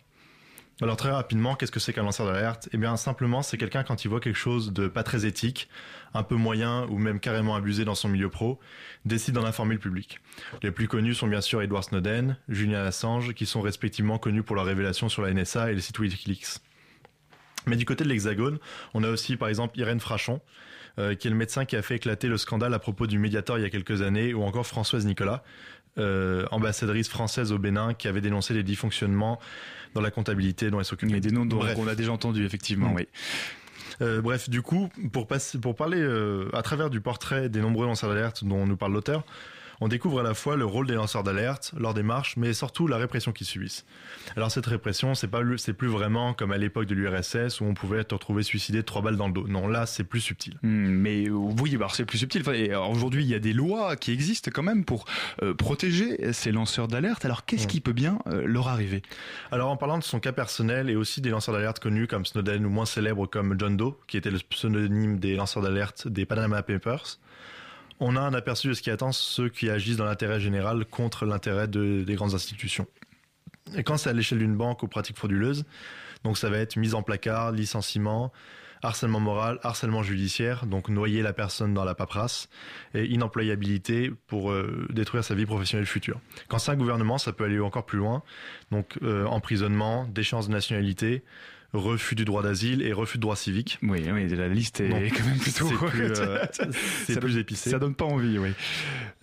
Alors très rapidement, qu'est-ce que c'est qu'un lanceur d'alerte? Eh bien simplement, c'est quelqu'un quand il voit quelque chose de pas très éthique, un peu moyen ou même carrément abusé dans son milieu pro, décide d'en informer le public. Les plus connus sont bien sûr Edward Snowden, Julian Assange, qui sont respectivement connus pour leurs révélations sur la NSA et le site Wikileaks. Mais du côté de l'Hexagone, on a aussi par exemple Irène Frachon, euh, qui est le médecin qui a fait éclater le scandale à propos du Mediator il y a quelques années, ou encore Françoise Nicolas, euh, ambassadrice française au Bénin, qui avait dénoncé les dysfonctionnements dans la comptabilité dont elle s'occupe. A des noms dont on a déjà entendu, effectivement, Mm. oui. Euh, bref, du coup, pour, passer, pour parler euh, à travers du portrait des nombreux lanceurs d'alerte dont nous parle l'auteur, on découvre à la fois le rôle des lanceurs d'alerte, leur démarche, mais surtout la répression qu'ils subissent. Alors cette répression, c'est pas, c'est plus vraiment comme à l'époque de l'URSS où on pouvait te retrouver suicidé trois balles dans le dos. Non, là, c'est plus subtil. Hmm, mais euh, oui, alors c'est plus subtil. Aujourd'hui, il y a des lois qui existent quand même pour euh, protéger ces lanceurs d'alerte. Alors qu'est-ce qui peut bien euh, leur arriver? Alors en parlant de son cas personnel et aussi des lanceurs d'alerte connus comme Snowden ou moins célèbres comme John Doe, qui était le pseudonyme des lanceurs d'alerte des Panama Papers, on a un aperçu de ce qui attend ceux qui agissent dans l'intérêt général contre l'intérêt de- des grandes institutions. Et quand c'est à l'échelle d'une banque aux pratiques frauduleuses, donc ça va être mise en placard, licenciement, harcèlement moral, harcèlement judiciaire, donc noyer la personne dans la paperasse, et inemployabilité pour euh, détruire sa vie professionnelle future. Quand c'est un gouvernement, ça peut aller encore plus loin, donc euh, emprisonnement, déchéance de nationalité, refus du droit d'asile et refus de droit civique. Oui, oui, la liste est quand même plutôt. c'est plus, euh, c'est Ça plus épicé. Ça donne pas envie, oui.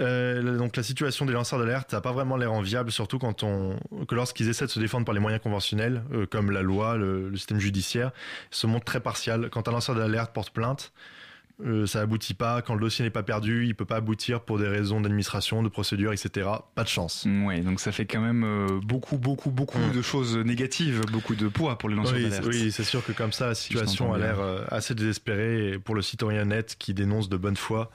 Euh, donc la situation des lanceurs d'alerte n'a pas vraiment l'air enviable, surtout quand on que lorsqu'ils essaient de se défendre par les moyens conventionnels, euh, comme la loi, le, le système judiciaire, se montre très partial. Quand un lanceur d'alerte porte plainte, euh, ça aboutit pas. Quand le dossier n'est pas perdu, il peut pas aboutir pour des raisons d'administration, de procédure, etc. Pas de chance. Ouais, donc ça fait quand même euh, beaucoup, beaucoup, beaucoup Mm. de choses négatives, beaucoup de poids pour les lanceurs Oui, d'alerte. oui, c'est sûr que comme ça, la situation a l'air euh, assez désespérée pour le citoyen net qui dénonce de bonne foi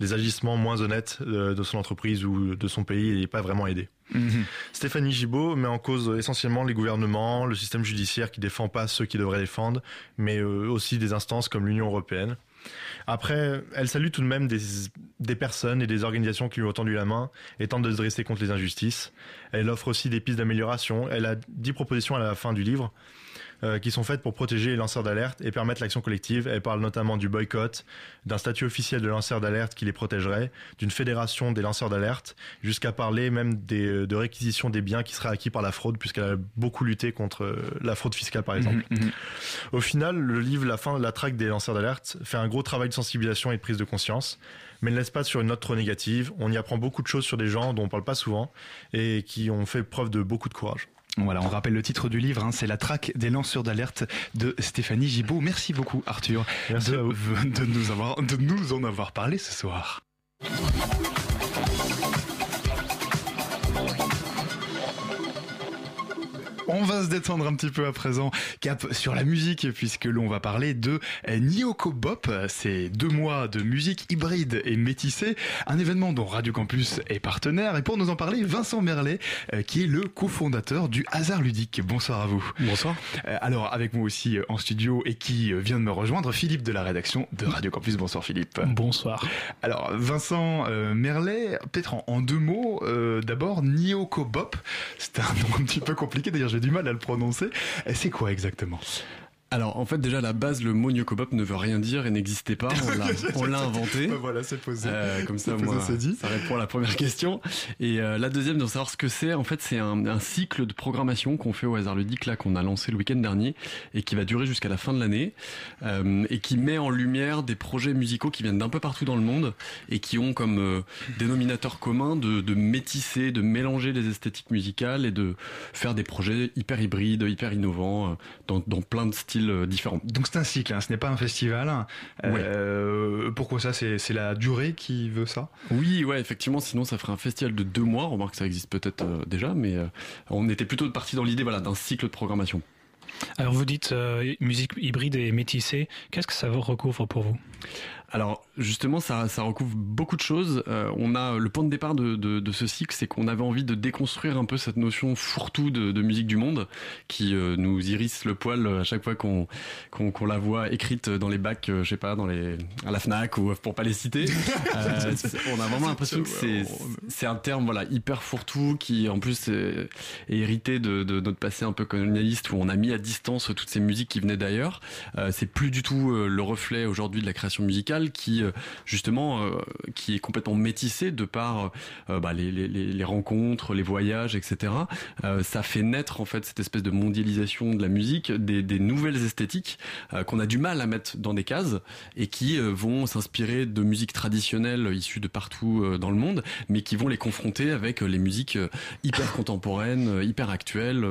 les agissements moins honnêtes euh, de son entreprise ou de son pays et n'est pas vraiment aidé. Mhm. Stéphanie Gibaud met en cause essentiellement les gouvernements, le système judiciaire qui défend pas ceux qui devraient défendre, mais aussi des instances comme l'Union européenne. Après, elle salue tout de même des, personnes et des organisations qui lui ont tendu la main et tente de se dresser contre les injustices. Elle offre aussi des pistes d'amélioration. Elle a dix propositions à la fin du livre euh, qui sont faites pour protéger les lanceurs d'alerte et permettre l'action collective. Elle parle notamment du boycott, d'un statut officiel de lanceur d'alerte qui les protégerait, d'une fédération des lanceurs d'alerte, jusqu'à parler même des, de réquisition des biens qui seraient acquis par la fraude, puisqu'elle a beaucoup lutté contre euh, la fraude fiscale par exemple. Mhm, mhm. Au final, le livre La fin de la traque des lanceurs d'alerte fait un gros travail de sensibilisation et de prise de conscience, mais ne laisse pas sur une note trop négative. On y apprend beaucoup de choses sur des gens dont on parle pas souvent et qui ont fait preuve de beaucoup de courage. Voilà, on rappelle le titre du livre, hein, c'est La traque des lanceurs d'alerte de Stéphanie Gibaud. Merci beaucoup Arthur Merci de, à vous. de nous avoir, de nous en avoir parlé ce soir. On va se détendre un petit peu à présent, cap sur la musique, puisque l'on va parler de euh, Nyoko Bop. C'est deux mois de musique hybride et métissée, un événement dont Radio Campus est partenaire. Et pour nous en parler, Vincent Merlet, euh, qui est le cofondateur du Hasard Ludique. Bonsoir à vous. Bonsoir. Euh, Alors, avec moi aussi en studio et qui vient de me rejoindre, Philippe de la rédaction de Radio Campus. Bonsoir Philippe. Bonsoir. Alors, Vincent Merlet, peut-être en, en deux mots, euh, d'abord, Nyoko Bop. C'est un nom un petit peu compliqué, d'ailleurs j'ai du mal à le prononcer. C'est quoi exactement? Alors en fait déjà à la base le mot Nyokobop ne veut rien dire et n'existait pas, on l'a, inventé. Bah voilà, c'est posé. Euh, comme ça, posé, moi, dit. ça répond à la première question. Et euh, la deuxième, de savoir ce que c'est, en fait, c'est un, un cycle de programmation qu'on fait au hasard ludique là, qu'on a lancé le week-end dernier et qui va durer jusqu'à la fin de l'année euh, et qui met en lumière des projets musicaux qui viennent d'un peu partout dans le monde et qui ont comme dénominateur commun de, de métisser, de mélanger les esthétiques musicales et de faire des projets hyper hybrides, hyper innovants dans, dans plein de styles euh, différents. Donc c'est un cycle, hein, ce n'est pas un festival. Euh, Pourquoi ça C'est la durée qui veut ça? Oui, ouais, effectivement, sinon ça ferait un festival de deux mois. Remarque que ça existe peut-être euh, déjà, mais euh, on était plutôt parti dans l'idée voilà, d'un cycle de programmation. Alors vous dites euh, musique hybride et métissée. Qu'est-ce que ça vous recouvre pour vous? Alors justement, ça, ça recouvre beaucoup de choses. Euh, on a le point de départ de, de, de ce cycle, c'est qu'on avait envie de déconstruire un peu cette notion fourre-tout de, de musique du monde qui euh, nous irrisse le poil à chaque fois qu'on qu'on la voit écrite dans les bacs, euh, je sais pas, dans les à la Fnac ou pour pas les citer. Euh, on a vraiment l'impression que c'est c'est un terme voilà hyper fourre-tout qui en plus est, est hérité de, de notre passé un peu colonialiste où on a mis à distance toutes ces musiques qui venaient d'ailleurs. Euh, c'est plus du tout euh, le reflet aujourd'hui de la création musicale qui euh, justement euh, qui est complètement métissée de par euh, bah, les, rencontres, les voyages, etc. Ça fait naître en fait cette espèce de mondialisation de la musique, des, nouvelles esthétiques qu'on a du mal à mettre dans des cases et qui vont s'inspirer de musiques traditionnelles issues de partout dans le monde, mais qui vont les confronter avec les musiques hyper contemporaines, hyper actuelles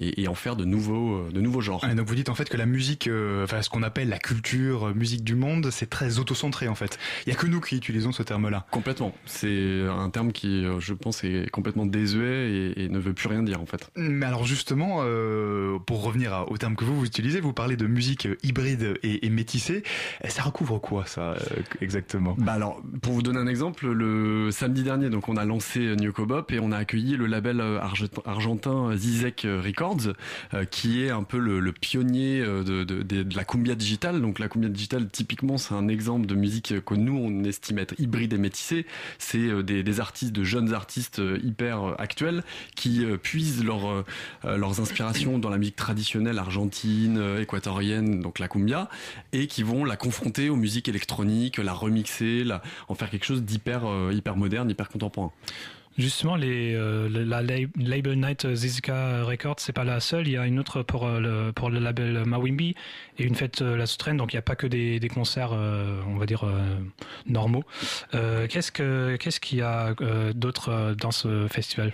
et, et en faire de nouveaux, euh, de nouveaux genres. Donc vous dites en fait que la musique, euh, enfin ce qu'on appelle la culture euh, musique du monde, c'est très autocentré en fait. Il y a que nous qui utilisons ce terme-là. Complètement. C'est un terme qui, je pense, est complètement désuet et, et ne veut plus rien dire en fait. Mais alors justement, euh, pour revenir à- au terme que vous, vous utilisez, vous parlez de musique hybride et, et métissée. Euh, Ça recouvre quoi ça euh, exactement? Bah alors, pour vous donner un exemple, le samedi dernier, donc on a lancé Nyokobop et on a accueilli le label arge- argentin Zizek Records, euh, qui est un peu le, pionnier euh, de, la cumbia digitale. Donc la cumbia digitale, typiquement, c'est un exemple de musique que nous on estime être hybride et métissée. C'est euh, des, artistes, de jeunes artistes hyper actuels qui puisent leur, leurs inspirations dans la musique traditionnelle argentine, équatorienne, donc la cumbia, et qui vont la confronter aux musiques électroniques, la remixer, en faire quelque chose d'hyper hyper moderne, hyper contemporain. Justement, euh, la lab- Label Night Zizka Records, c'est pas la seule. Il y a une autre pour, euh, le, pour le label Mawimbi et une fête euh, la Souterraine. Donc il n'y a pas que des, des concerts, euh, on va dire, euh, normaux. Euh, qu'est-ce, que, qu'est-ce qu'il y a euh, d'autre euh, dans ce festival?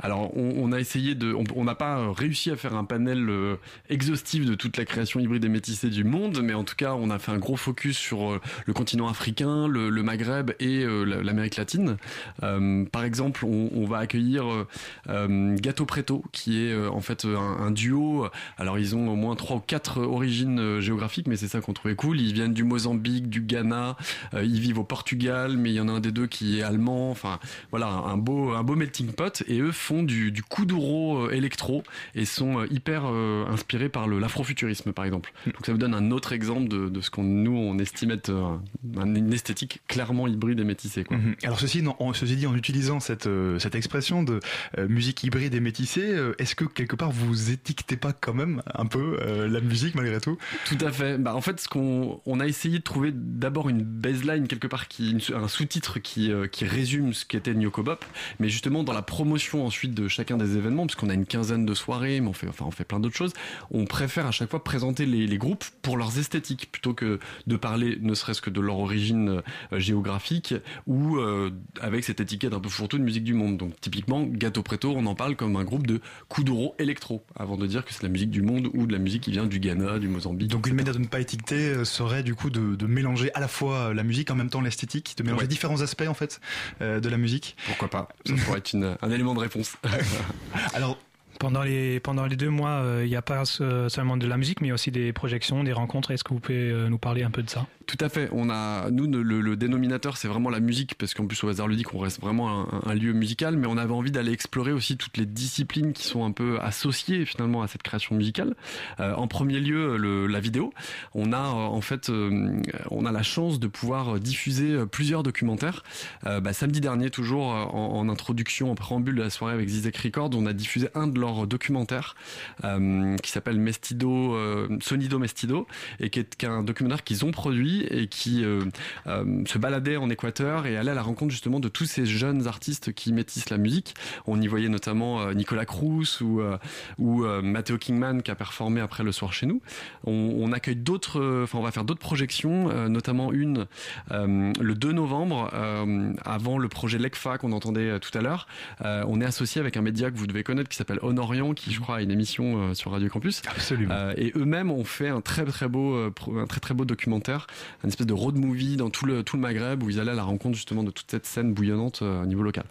Alors, on, a essayé de, on- n'a pas euh, réussi à faire un panel euh, exhaustif de toute la création hybride et métissée du monde, mais en tout cas, on a fait un gros focus sur euh, le continent africain, le, le Maghreb et euh, la- l'Amérique latine. Euh, par exemple, on, on va accueillir euh, euh, Gato Preto, qui est euh, en fait un, un duo. Alors, ils ont au moins trois ou quatre origines euh, géographiques, mais c'est ça qu'on trouvait cool. Ils viennent du Mozambique, du Ghana, ils vivent au Portugal, mais il y en a un des deux qui est allemand. Enfin, voilà, un beau, un beau melting pot. Et eux font du, du kuduro électro et sont hyper inspirés par l'afrofuturisme, par exemple. Donc ça vous donne un autre exemple de, de ce qu'on nous on estime être un- une esthétique clairement hybride et métissée. Quoi. Mhm. Alors ceci, non, en, ceci dit, en utilisant cette, euh, cette expression de euh, musique hybride et métissée, euh, est-ce que quelque part vous étiquetez pas quand même un peu la musique malgré tout? Tout à fait. Bah, en fait, ce qu'on on a essayé de trouver d'abord une baseline quelque part qui un sous-titre qui qui résume ce qu'était Nyokobop, mais justement dans la promotion ensuite de chacun des événements, parce qu'on a une quinzaine de soirées, mais on fait enfin on fait plein d'autres choses. On préfère à chaque fois présenter les, groupes pour leurs esthétiques plutôt que de parler ne serait-ce que de leur origine géographique ou avec cette étiquette un peu fourre-tout musique du monde. Donc typiquement Gato Preto, on en parle comme un groupe de kuduro électro, avant de dire que c'est la musique du monde ou de la musique qui vient du Ghana, du Mozambique. Donc une manière de ne pas étiqueter euh, serait du coup de, de mélanger à la fois la musique en même temps l'esthétique, de mélanger Ouais. différents aspects en fait euh, de la musique. Pourquoi pas? Ça pourrait être une- un élément de réponse. Alors Pendant les, pendant les deux mois, euh, il n'y a pas seulement de la musique, mais aussi des projections, des rencontres. Est-ce que vous pouvez euh, nous parler un peu de ça? Tout à fait. On a, nous, le, dénominateur, c'est vraiment la musique, parce qu'en plus, au hasard ludique, on reste vraiment un, lieu musical, mais on avait envie d'aller explorer aussi toutes les disciplines qui sont un peu associées finalement à cette création musicale. Euh, en premier lieu, le- la vidéo. On a en fait, on a la chance de pouvoir diffuser plusieurs documentaires. Bah, samedi dernier, toujours en, introduction, en préambule de la soirée avec Zizek Records, on a diffusé un de leur documentaire euh, qui s'appelle Mestido, euh, Sonido Mestido, et qui est, un documentaire qu'ils ont produit et qui euh, se baladait en Équateur et allait à la rencontre justement de tous ces jeunes artistes qui métissent la musique. On y voyait notamment Nicolas Cruz ou, ou Matteo Kingman qui a performé après le soir chez nous. On, on accueille d'autres, enfin on va faire d'autres projections, notamment une le 2 novembre, avant le projet LECFA qu'on entendait tout à l'heure. On est associé avec un média que vous devez connaître qui s'appelle Honorian, qui je crois a une émission euh, sur Radio Campus. Absolument. Euh, et eux-mêmes ont fait un très très beau, euh, un très très beau documentaire, une espèce de road movie dans tout le tout le Maghreb où ils allaient à la rencontre justement de toute cette scène bouillonnante au niveau local.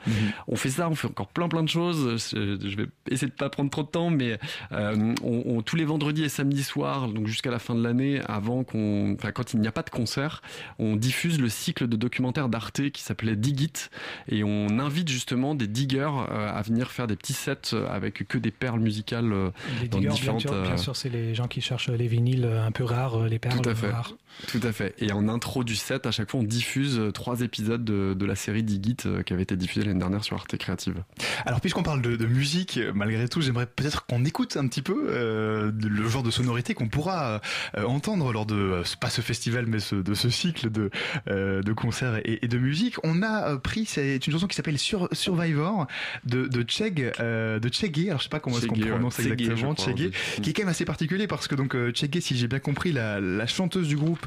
On fait ça, on fait encore plein plein de choses. Je, vais essayer de pas prendre trop de temps, mais euh, on, on- tous les vendredis et samedis soirs, donc jusqu'à la fin de l'année, avant qu'on, enfin quand il n'y a pas de concert, on diffuse le cycle de documentaires d'Arte qui s'appelait Dig It, et on invite justement des diggers à venir faire des petits sets avec que des perles musicales euh, Les dans diggers, bien différentes. sûr, bien euh, sûr, c'est les gens qui cherchent les vinyles un peu rares, les perles tout à fait. rares. Tout à fait. Et en intro du set, à chaque fois, on diffuse euh, trois épisodes de, de la série Digit euh, qui avait été diffusée l'année dernière sur Arte Créative. Alors puisqu'on parle de, de musique, euh, malgré tout, j'aimerais peut-être qu'on écoute un petit peu euh, le genre de sonorité qu'on pourra euh, entendre lors de euh, pas ce festival mais ce, de ce cycle de euh, de concerts et, et de musique. On a euh, pris c'est une chanson qui s'appelle Sur, Survivor de de Cheg euh, de. Alors je sais pas comment est-ce qu'on ouais. prononce Chege, exactement Chege, qui est quand même assez particulier parce que donc euh, Chege, si j'ai bien compris, la, la chanteuse du groupe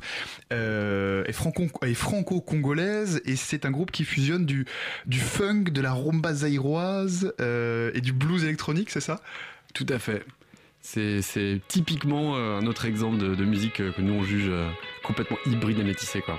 euh, est franco est franco-congolaise et c'est un groupe qui fusionne du du funk, de la rumba zaïroise euh, et du blues électronique, c'est ça? Tout à fait. C'est typiquement un autre exemple de, de musique que nous on juge complètement hybride et métissée quoi.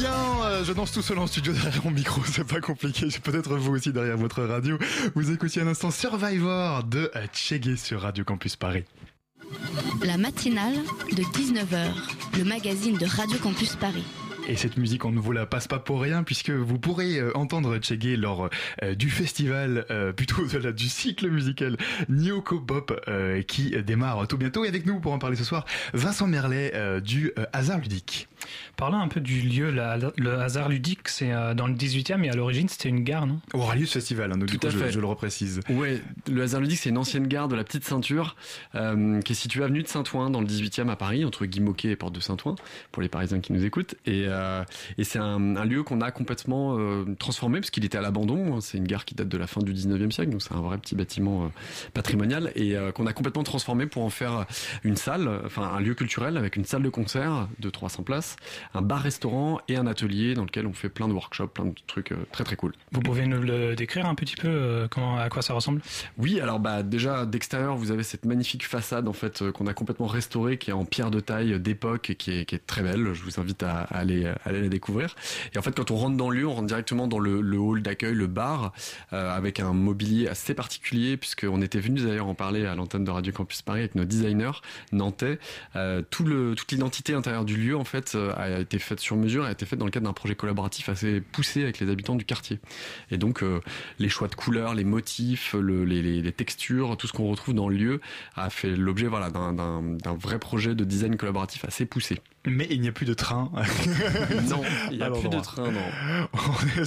Bien, euh, je danse tout seul en studio derrière mon micro, c'est pas compliqué, peut-être vous aussi derrière votre radio. Vous écoutiez un instant Survivor de euh, Chegué sur Radio Campus Paris. La matinale de 19h, le magazine de Radio Campus Paris. Et cette musique, on ne vous la passe pas pour rien, puisque vous pourrez euh, entendre Chegué lors euh, du festival, euh, plutôt de la- du cycle musical Nyoko Bop, qui démarre tout bientôt. Et avec nous, pour en parler ce soir, Vincent Merlet du Hasard Ludique. Parlons un peu du lieu, la- le hasard ludique, c'est dans le 18e et à l'origine c'était une gare, non? Auralius Festival, hein, donc Tout du coup, à je, fait. je le reprécise. Ouais, le hasard ludique, c'est une ancienne gare de la Petite Ceinture euh, qui est située avenue de Saint-Ouen dans le 18e à Paris, entre Guimauquet et Porte de Saint-Ouen, pour les Parisiens qui nous écoutent. Et, euh, et c'est un, un lieu qu'on a complètement euh, transformé parce qu'il était à l'abandon. C'est une gare qui date de la fin du 19e siècle, donc c'est un vrai petit bâtiment euh, patrimonial et qu'on a complètement transformé pour en faire une salle, enfin un lieu culturel avec une salle de concert de 300 places, un bar-restaurant et un atelier dans lequel on fait plein de workshops, plein de trucs très très cool. Vous pouvez nous le décrire un petit peu, comment, à quoi ça ressemble? Oui, alors bah déjà d'extérieur, vous avez cette magnifique façade en fait qu'on a complètement restaurée, qui est en pierre de taille d'époque et qui est, qui est très belle. Je vous invite à, à aller, à aller la découvrir. Et en fait, quand on rentre dans le lieu, on rentre directement dans le, hall d'accueil, le bar, euh, avec un mobilier assez particulier, puisqu'on était venu d'ailleurs en parler à l'antenne de Radio Campus Paris avec nos designers nantais. Euh, tout le, toute l'identité intérieure du lieu en fait euh, a été faite sur mesure, a été faite dans le cadre d'un projet collaboratif assez poussé avec les habitants du quartier. Et donc euh, les choix de couleurs, les motifs, le- les, les- textures, tout ce qu'on retrouve dans le lieu a fait l'objet voilà, d'un vrai projet de design collaboratif assez poussé. Mais il n'y a plus de train. Non, il n'y a plus de train, non.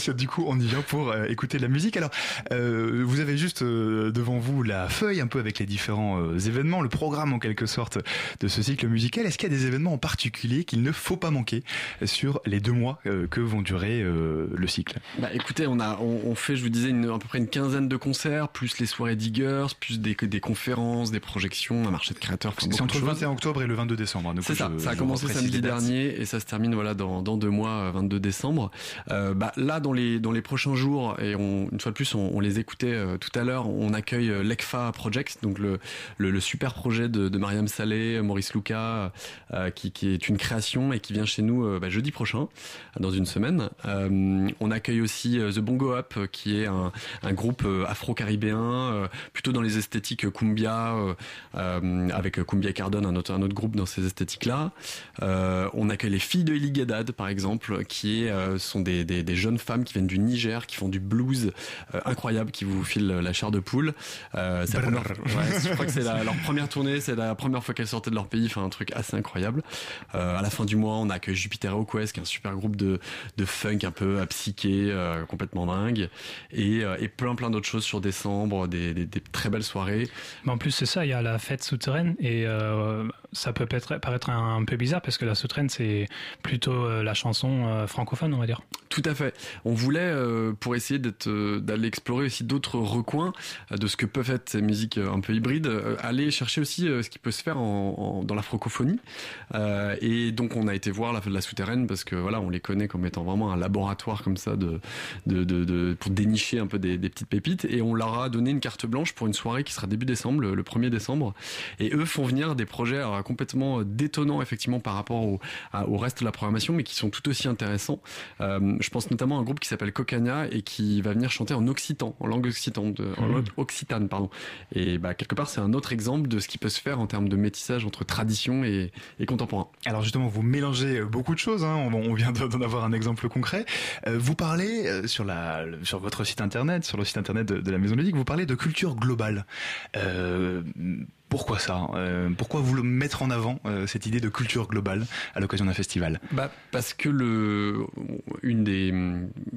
Du coup, on y vient pour euh, écouter de la musique. Alors, euh, vous avez juste euh, devant vous la feuille un peu avec les différents événements, le programme en quelque sorte de ce cycle musical. Est-ce qu'il y a des événements en particulier qu'il ne faut pas manquer sur les deux mois que vont durer le cycle? Bah écoutez, on a on, on fait, je vous disais, une, à peu près une quinzaine de concerts, plus les soirées diggers, plus des, des conférences, des projections, un marché de créateurs. enfin, C'est entre le choses. 21 octobre et le 22 décembre. hein. C'est ça, je- ça a commencé samedi dernier et ça se termine voilà dans, dans deux mois, euh, 22 décembre. Euh, bah, là, dans les dans les prochains jours et une fois de plus, on, les écoutait euh, tout à l'heure. On accueille euh, l'ECFA Project, donc le, le, super projet de, de Mariam Saleh, Maurice Lucas, euh, qui, qui est une création et qui vient chez nous euh, bah, jeudi prochain, dans une semaine. Euh, on accueille aussi euh, The Bongo Up, euh, qui est un, un groupe euh, afro-caribéen, euh, plutôt dans les esthétiques cumbia, euh, euh, avec Cumbia Cardone, un autre, un autre groupe dans ces esthétiques-là. Euh, on accueille les filles de Par exemple, qui est, euh, sont des, des, des jeunes femmes qui viennent du Niger, qui font du blues euh, incroyable, qui vous filent la chair de poule. Euh, c'est la première- ouais, je crois que c'est leur première tournée, c'est la première fois qu'elles sortaient de leur pays, enfin un truc assez incroyable. Euh, à la fin du mois, on accueille Jupiter Quest, qui est un super groupe de, de funk un peu psyché, euh, complètement dingue, et, et plein plein d'autres choses sur décembre, des, des, des très belles soirées. Mais en plus, c'est ça, il y a la fête souterraine et ça peut paraître, un, peu bizarre parce que la souterraine, c'est plutôt euh, la chanson euh, francophone, on va dire. Tout à fait. On voulait, euh, pour essayer d'aller explorer aussi d'autres recoins de ce que peuvent être ces musiques un peu hybrides, aller chercher aussi ce qui peut se faire dans la francophonie. Et donc on a été voir la, souterraine parce que voilà, on les connaît comme étant vraiment un laboratoire comme ça pour dénicher un peu des, petites pépites. Et on leur a donné une carte blanche pour une soirée qui sera début décembre, le 1er décembre. Et eux font venir des projets alors, complètement euh, détonnants effectivement par rapport au, à- au reste de la programmation, mais qui sont tout aussi intéressants. Euh, je pense notamment à un groupe qui s'appelle Cocania et qui va venir chanter en occitan, en langue occitane, de- en langue occitane, pardon. Et bah, quelque part, c'est un autre exemple de ce qui peut se faire en termes de métissage entre tradition et, et contemporain. Alors justement, vous mélangez euh, beaucoup de choses. Hein. On, on vient de- d'en avoir un exemple concret. Euh, vous parlez sur la sur votre site internet, sur le site internet de, de la Maison Ludique, vous parlez de culture globale. Euh, pourquoi ça Euh, Pourquoi vous le mettre en avant euh, cette idée de culture globale à l'occasion d'un festival? Bah parce que le une des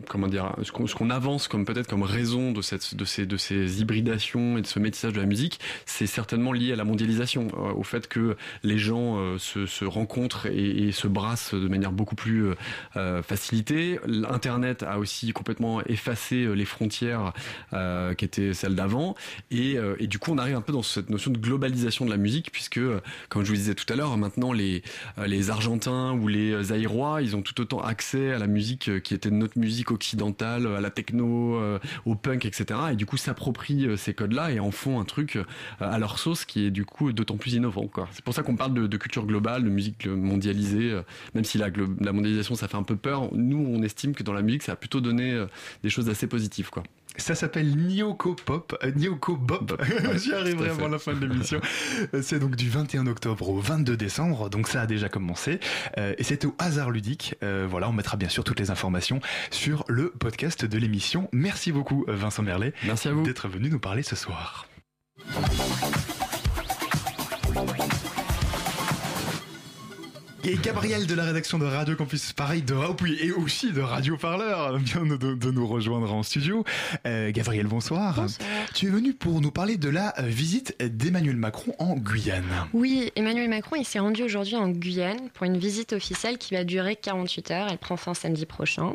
comment dire ce qu'on ce qu'on avance comme peut-être comme raison de cette de ces de ces hybridations et de ce métissage de la musique, c'est certainement lié à la mondialisation, euh, au fait que les gens se, rencontrent et, se brassent de manière beaucoup plus facilitée. L'internet a aussi complètement effacé les frontières qui étaient celles d'avant et, et du coup on arrive un peu dans cette notion de globalisation de la musique, puisque, euh, comme je vous disais tout à l'heure, maintenant les, euh, les Argentins ou les Aïrois, ils ont tout autant accès à la musique euh, qui était notre musique occidentale, à la techno, euh, au punk, etc. Et du coup s'approprient euh, ces codes-là et en font un truc euh, à leur sauce qui est du coup d'autant plus innovant. C'est pour ça qu'on parle de, de culture globale, de musique mondialisée, euh, même si la, la mondialisation ça fait un peu peur. Nous, on estime que dans la musique, ça a plutôt donné euh, des choses assez positives. quoi. Ça s'appelle Nyoko Pop, euh, Nyoko Bop. J'y arriverai avant la fin de l'émission. Euh, C'est donc du 21 octobre au 22 décembre, donc ça a déjà commencé. Euh, et c'est au hasard ludique. Euh, voilà, on mettra bien sûr toutes les informations sur le podcast de l'émission. Merci beaucoup Vincent Merlet. Merci à vous d'être venu nous parler ce soir. Et Gabriel de la rédaction de Radio Campus Paris de Raupouille et aussi de Radio Parleur vient de, de nous rejoindre en studio. Euh, Gabriel, bonsoir. Tu es venu pour nous parler de la euh, visite d'Emmanuel Macron en Guyane. Oui, Emmanuel Macron il s'est rendu aujourd'hui en Guyane pour une visite officielle qui va durer 48 heures. Elle prend fin samedi prochain.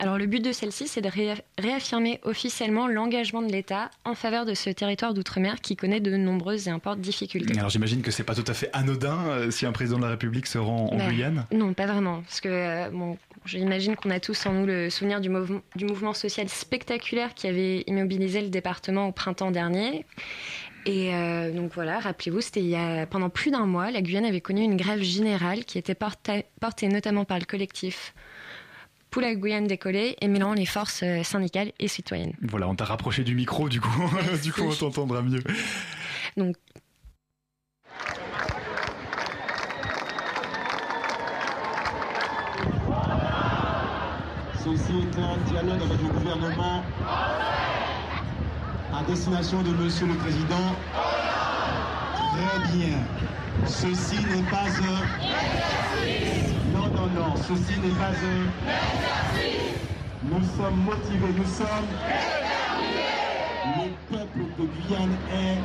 Alors le but de celle-ci, c'est de ré- réaffirmer officiellement l'engagement de l'État en faveur de ce territoire d'outre-mer qui connaît de nombreuses et importantes difficultés. Alors j'imagine que c'est pas tout à fait anodin euh, si un président de la République se rend en Bah, Guyane. Non, pas vraiment. Parce que euh, bon, j'imagine qu'on a tous en nous le souvenir du, mouvement- du mouvement social spectaculaire qui avait immobilisé le département au printemps dernier. Et euh, donc voilà, rappelez-vous, c'était il y a, pendant plus d'un mois, la Guyane avait connu une grève générale qui était portée, portée notamment par le collectif pour la Guyane décollée et mêlant les forces euh, syndicales et citoyennes. Voilà, on t'a rapproché du micro, du coup, du coup on t'entendra mieux. Donc Ceci est un dialogue avec le gouvernement à destination de Monsieur le Président. Très bien. Ceci n'est pas un... Non. Ceci n'est pas un... Nous sommes motivés, nous sommes... Le peuple de Guyane est...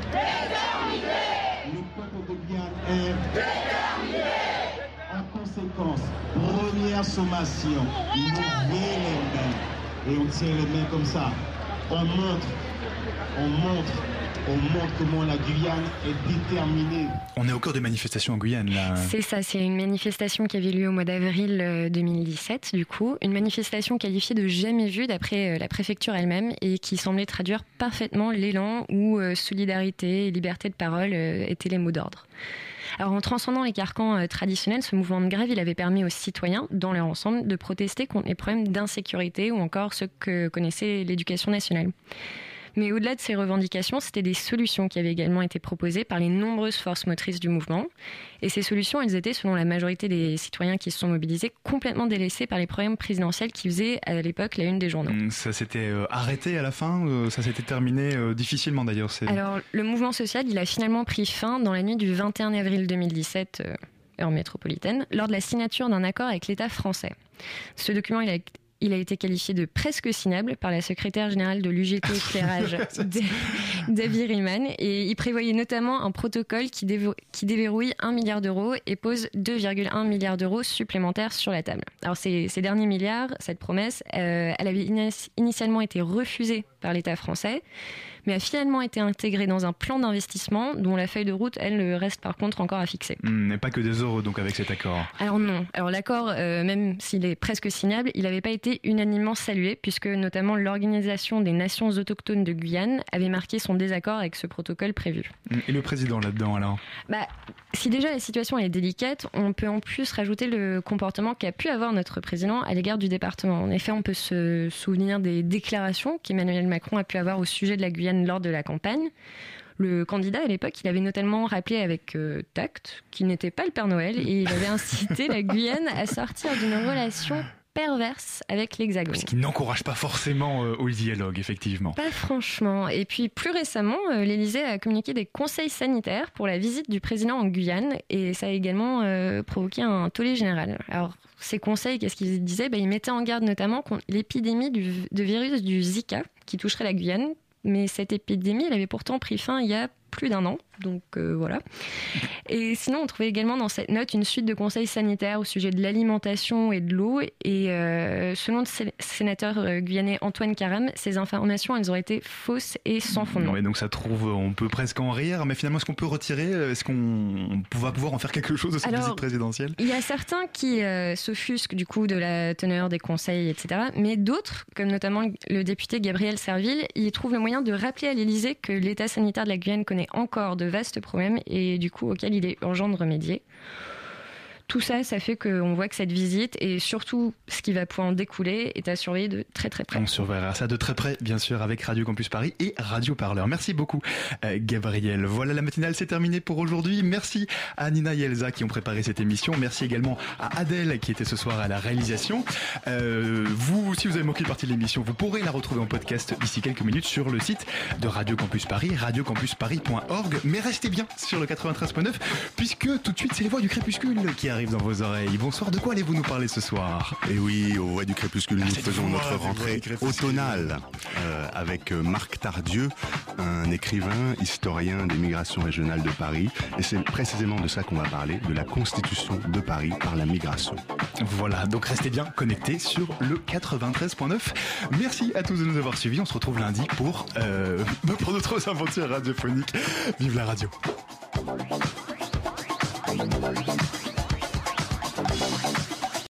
Le peuple de Guyane est... En conséquence, première sommation, levez les mains. Et on tient les mains comme ça. On montre, on montre, on montre comment la Guyane est déterminée. On est au cœur des manifestations en Guyane, là. C'est ça, c'est une manifestation qui avait lieu au mois d'avril euh, 2017, du coup. Une manifestation qualifiée de jamais vue d'après euh, la préfecture elle-même et qui semblait traduire parfaitement l'élan où euh, solidarité et liberté de parole euh, étaient les mots d'ordre. Alors en transcendant les carcans euh, traditionnels, ce mouvement de grève, il avait permis aux citoyens, dans leur ensemble, de protester contre les problèmes d'insécurité ou encore ceux que connaissait l'éducation nationale. Mais au-delà de ces revendications, c'était des solutions qui avaient également été proposées par les nombreuses forces motrices du mouvement. Et ces solutions, elles étaient, selon la majorité des citoyens qui se sont mobilisés, complètement délaissées par les programmes présidentiels qui faisaient à l'époque la une des journaux. Hum, Ça s'était euh, arrêté à la fin, euh, ça s'était terminé euh, difficilement d'ailleurs. Alors, le mouvement social, il a finalement pris fin dans la nuit du 21 avril 2017, euh, heure métropolitaine, lors de la signature d'un accord avec l'État français. Ce document, il a, il a été qualifié de presque signable par la secrétaire générale de l'UGT éclairage, David Riemann, et il prévoyait notamment un protocole qui, déverrouille 1 milliard d'euros et pose 2,1 milliards d'euros supplémentaires sur la table. Alors ces, ces derniers milliards, cette promesse, euh, elle avait ini- initialement été refusée par l'État français, mais a finalement été intégrée dans un plan d'investissement dont la feuille de route, elle, reste par contre encore à fixer. Hum, Mais pas que des euros donc avec cet accord. Alors non. Alors l'accord, euh, même s'il est presque signable, il n'avait pas été unanimement salué, puisque notamment l'Organisation des Nations autochtones de Guyane avait marqué son désaccord avec ce protocole prévu. Hum, Et le président là-dedans alors Bah, si déjà la situation est délicate, on peut en plus rajouter le comportement qu'a pu avoir notre président à l'égard du département. En effet, on peut se souvenir des déclarations qu'Emmanuel Macron a pu avoir au sujet de la Guyane lors de la campagne. Le candidat à l'époque, il avait notamment rappelé avec euh, tact qu'il n'était pas le Père Noël et il avait incité la Guyane à sortir d'une relation perverse avec l'Hexagone. Qui n'encourage pas forcément euh, au dialogue, effectivement. Pas franchement. Et puis plus récemment, euh, l'Élysée a communiqué des conseils sanitaires pour la visite du président en Guyane et ça a également euh, provoqué un tollé général. Alors ces conseils, qu'est-ce qu'ils disaient? Ben, Ils mettaient en garde notamment contre l'épidémie de virus du Zika qui toucherait la Guyane. Mais cette épidémie, elle avait pourtant pris fin il y a plus d'un an. Donc euh, voilà. Et sinon, on trouvait également dans cette note une suite de conseils sanitaires au sujet de l'alimentation et de l'eau. Et euh, selon le sé- sénateur euh, guyanais Antoine Karam, ces informations, elles ont été fausses et sans fondement. Ouais, donc ça trouve, on peut presque en rire, mais finalement, est-ce qu'on peut retirer Est-ce qu'on va pouvoir en faire quelque chose de cette Alors, visite présidentielle? Il y a certains qui euh, s'offusquent du coup de la teneur des conseils, etc. Mais d'autres, comme notamment le député Gabriel Serville, y trouvent le moyen de rappeler à l'Élysée que l'état sanitaire de la Guyane connaît encore de vastes problèmes et du coup auxquels il est urgent de remédier. Tout ça, ça fait qu'on voit que cette visite et surtout ce qui va pouvoir en découler est à surveiller de très très près. On surveillera ça de très près, bien sûr, avec Radio Campus Paris et Radio Parleur. Merci beaucoup, euh, Gabriel. Voilà, la matinale, c'est terminé pour aujourd'hui. Merci à Nina et Elsa qui ont préparé cette émission. Merci également à Adèle qui était ce soir à la réalisation. Euh, vous, si vous avez manqué une partie de l'émission, vous pourrez la retrouver en podcast d'ici quelques minutes sur le site de Radio Campus Paris, radiocampusparis.org. Mais restez bien sur le 93.9 puisque tout de suite, c'est les voix du crépuscule qui arrivent dans vos oreilles. Bonsoir, de quoi allez-vous nous parler ce soir Et oui, au Voix du Crépuscule, nous cette faisons notre rentrée automnale euh, avec euh, Marc Tardieu, un écrivain, historien des migrations régionales de Paris. Et c'est précisément de ça qu'on va parler, de la constitution de Paris par la migration. Voilà, donc restez bien connectés sur le 93.9. Merci à tous de nous avoir suivis. On se retrouve lundi pour, euh, pour d'autres aventures radiophoniques. Vive la radio.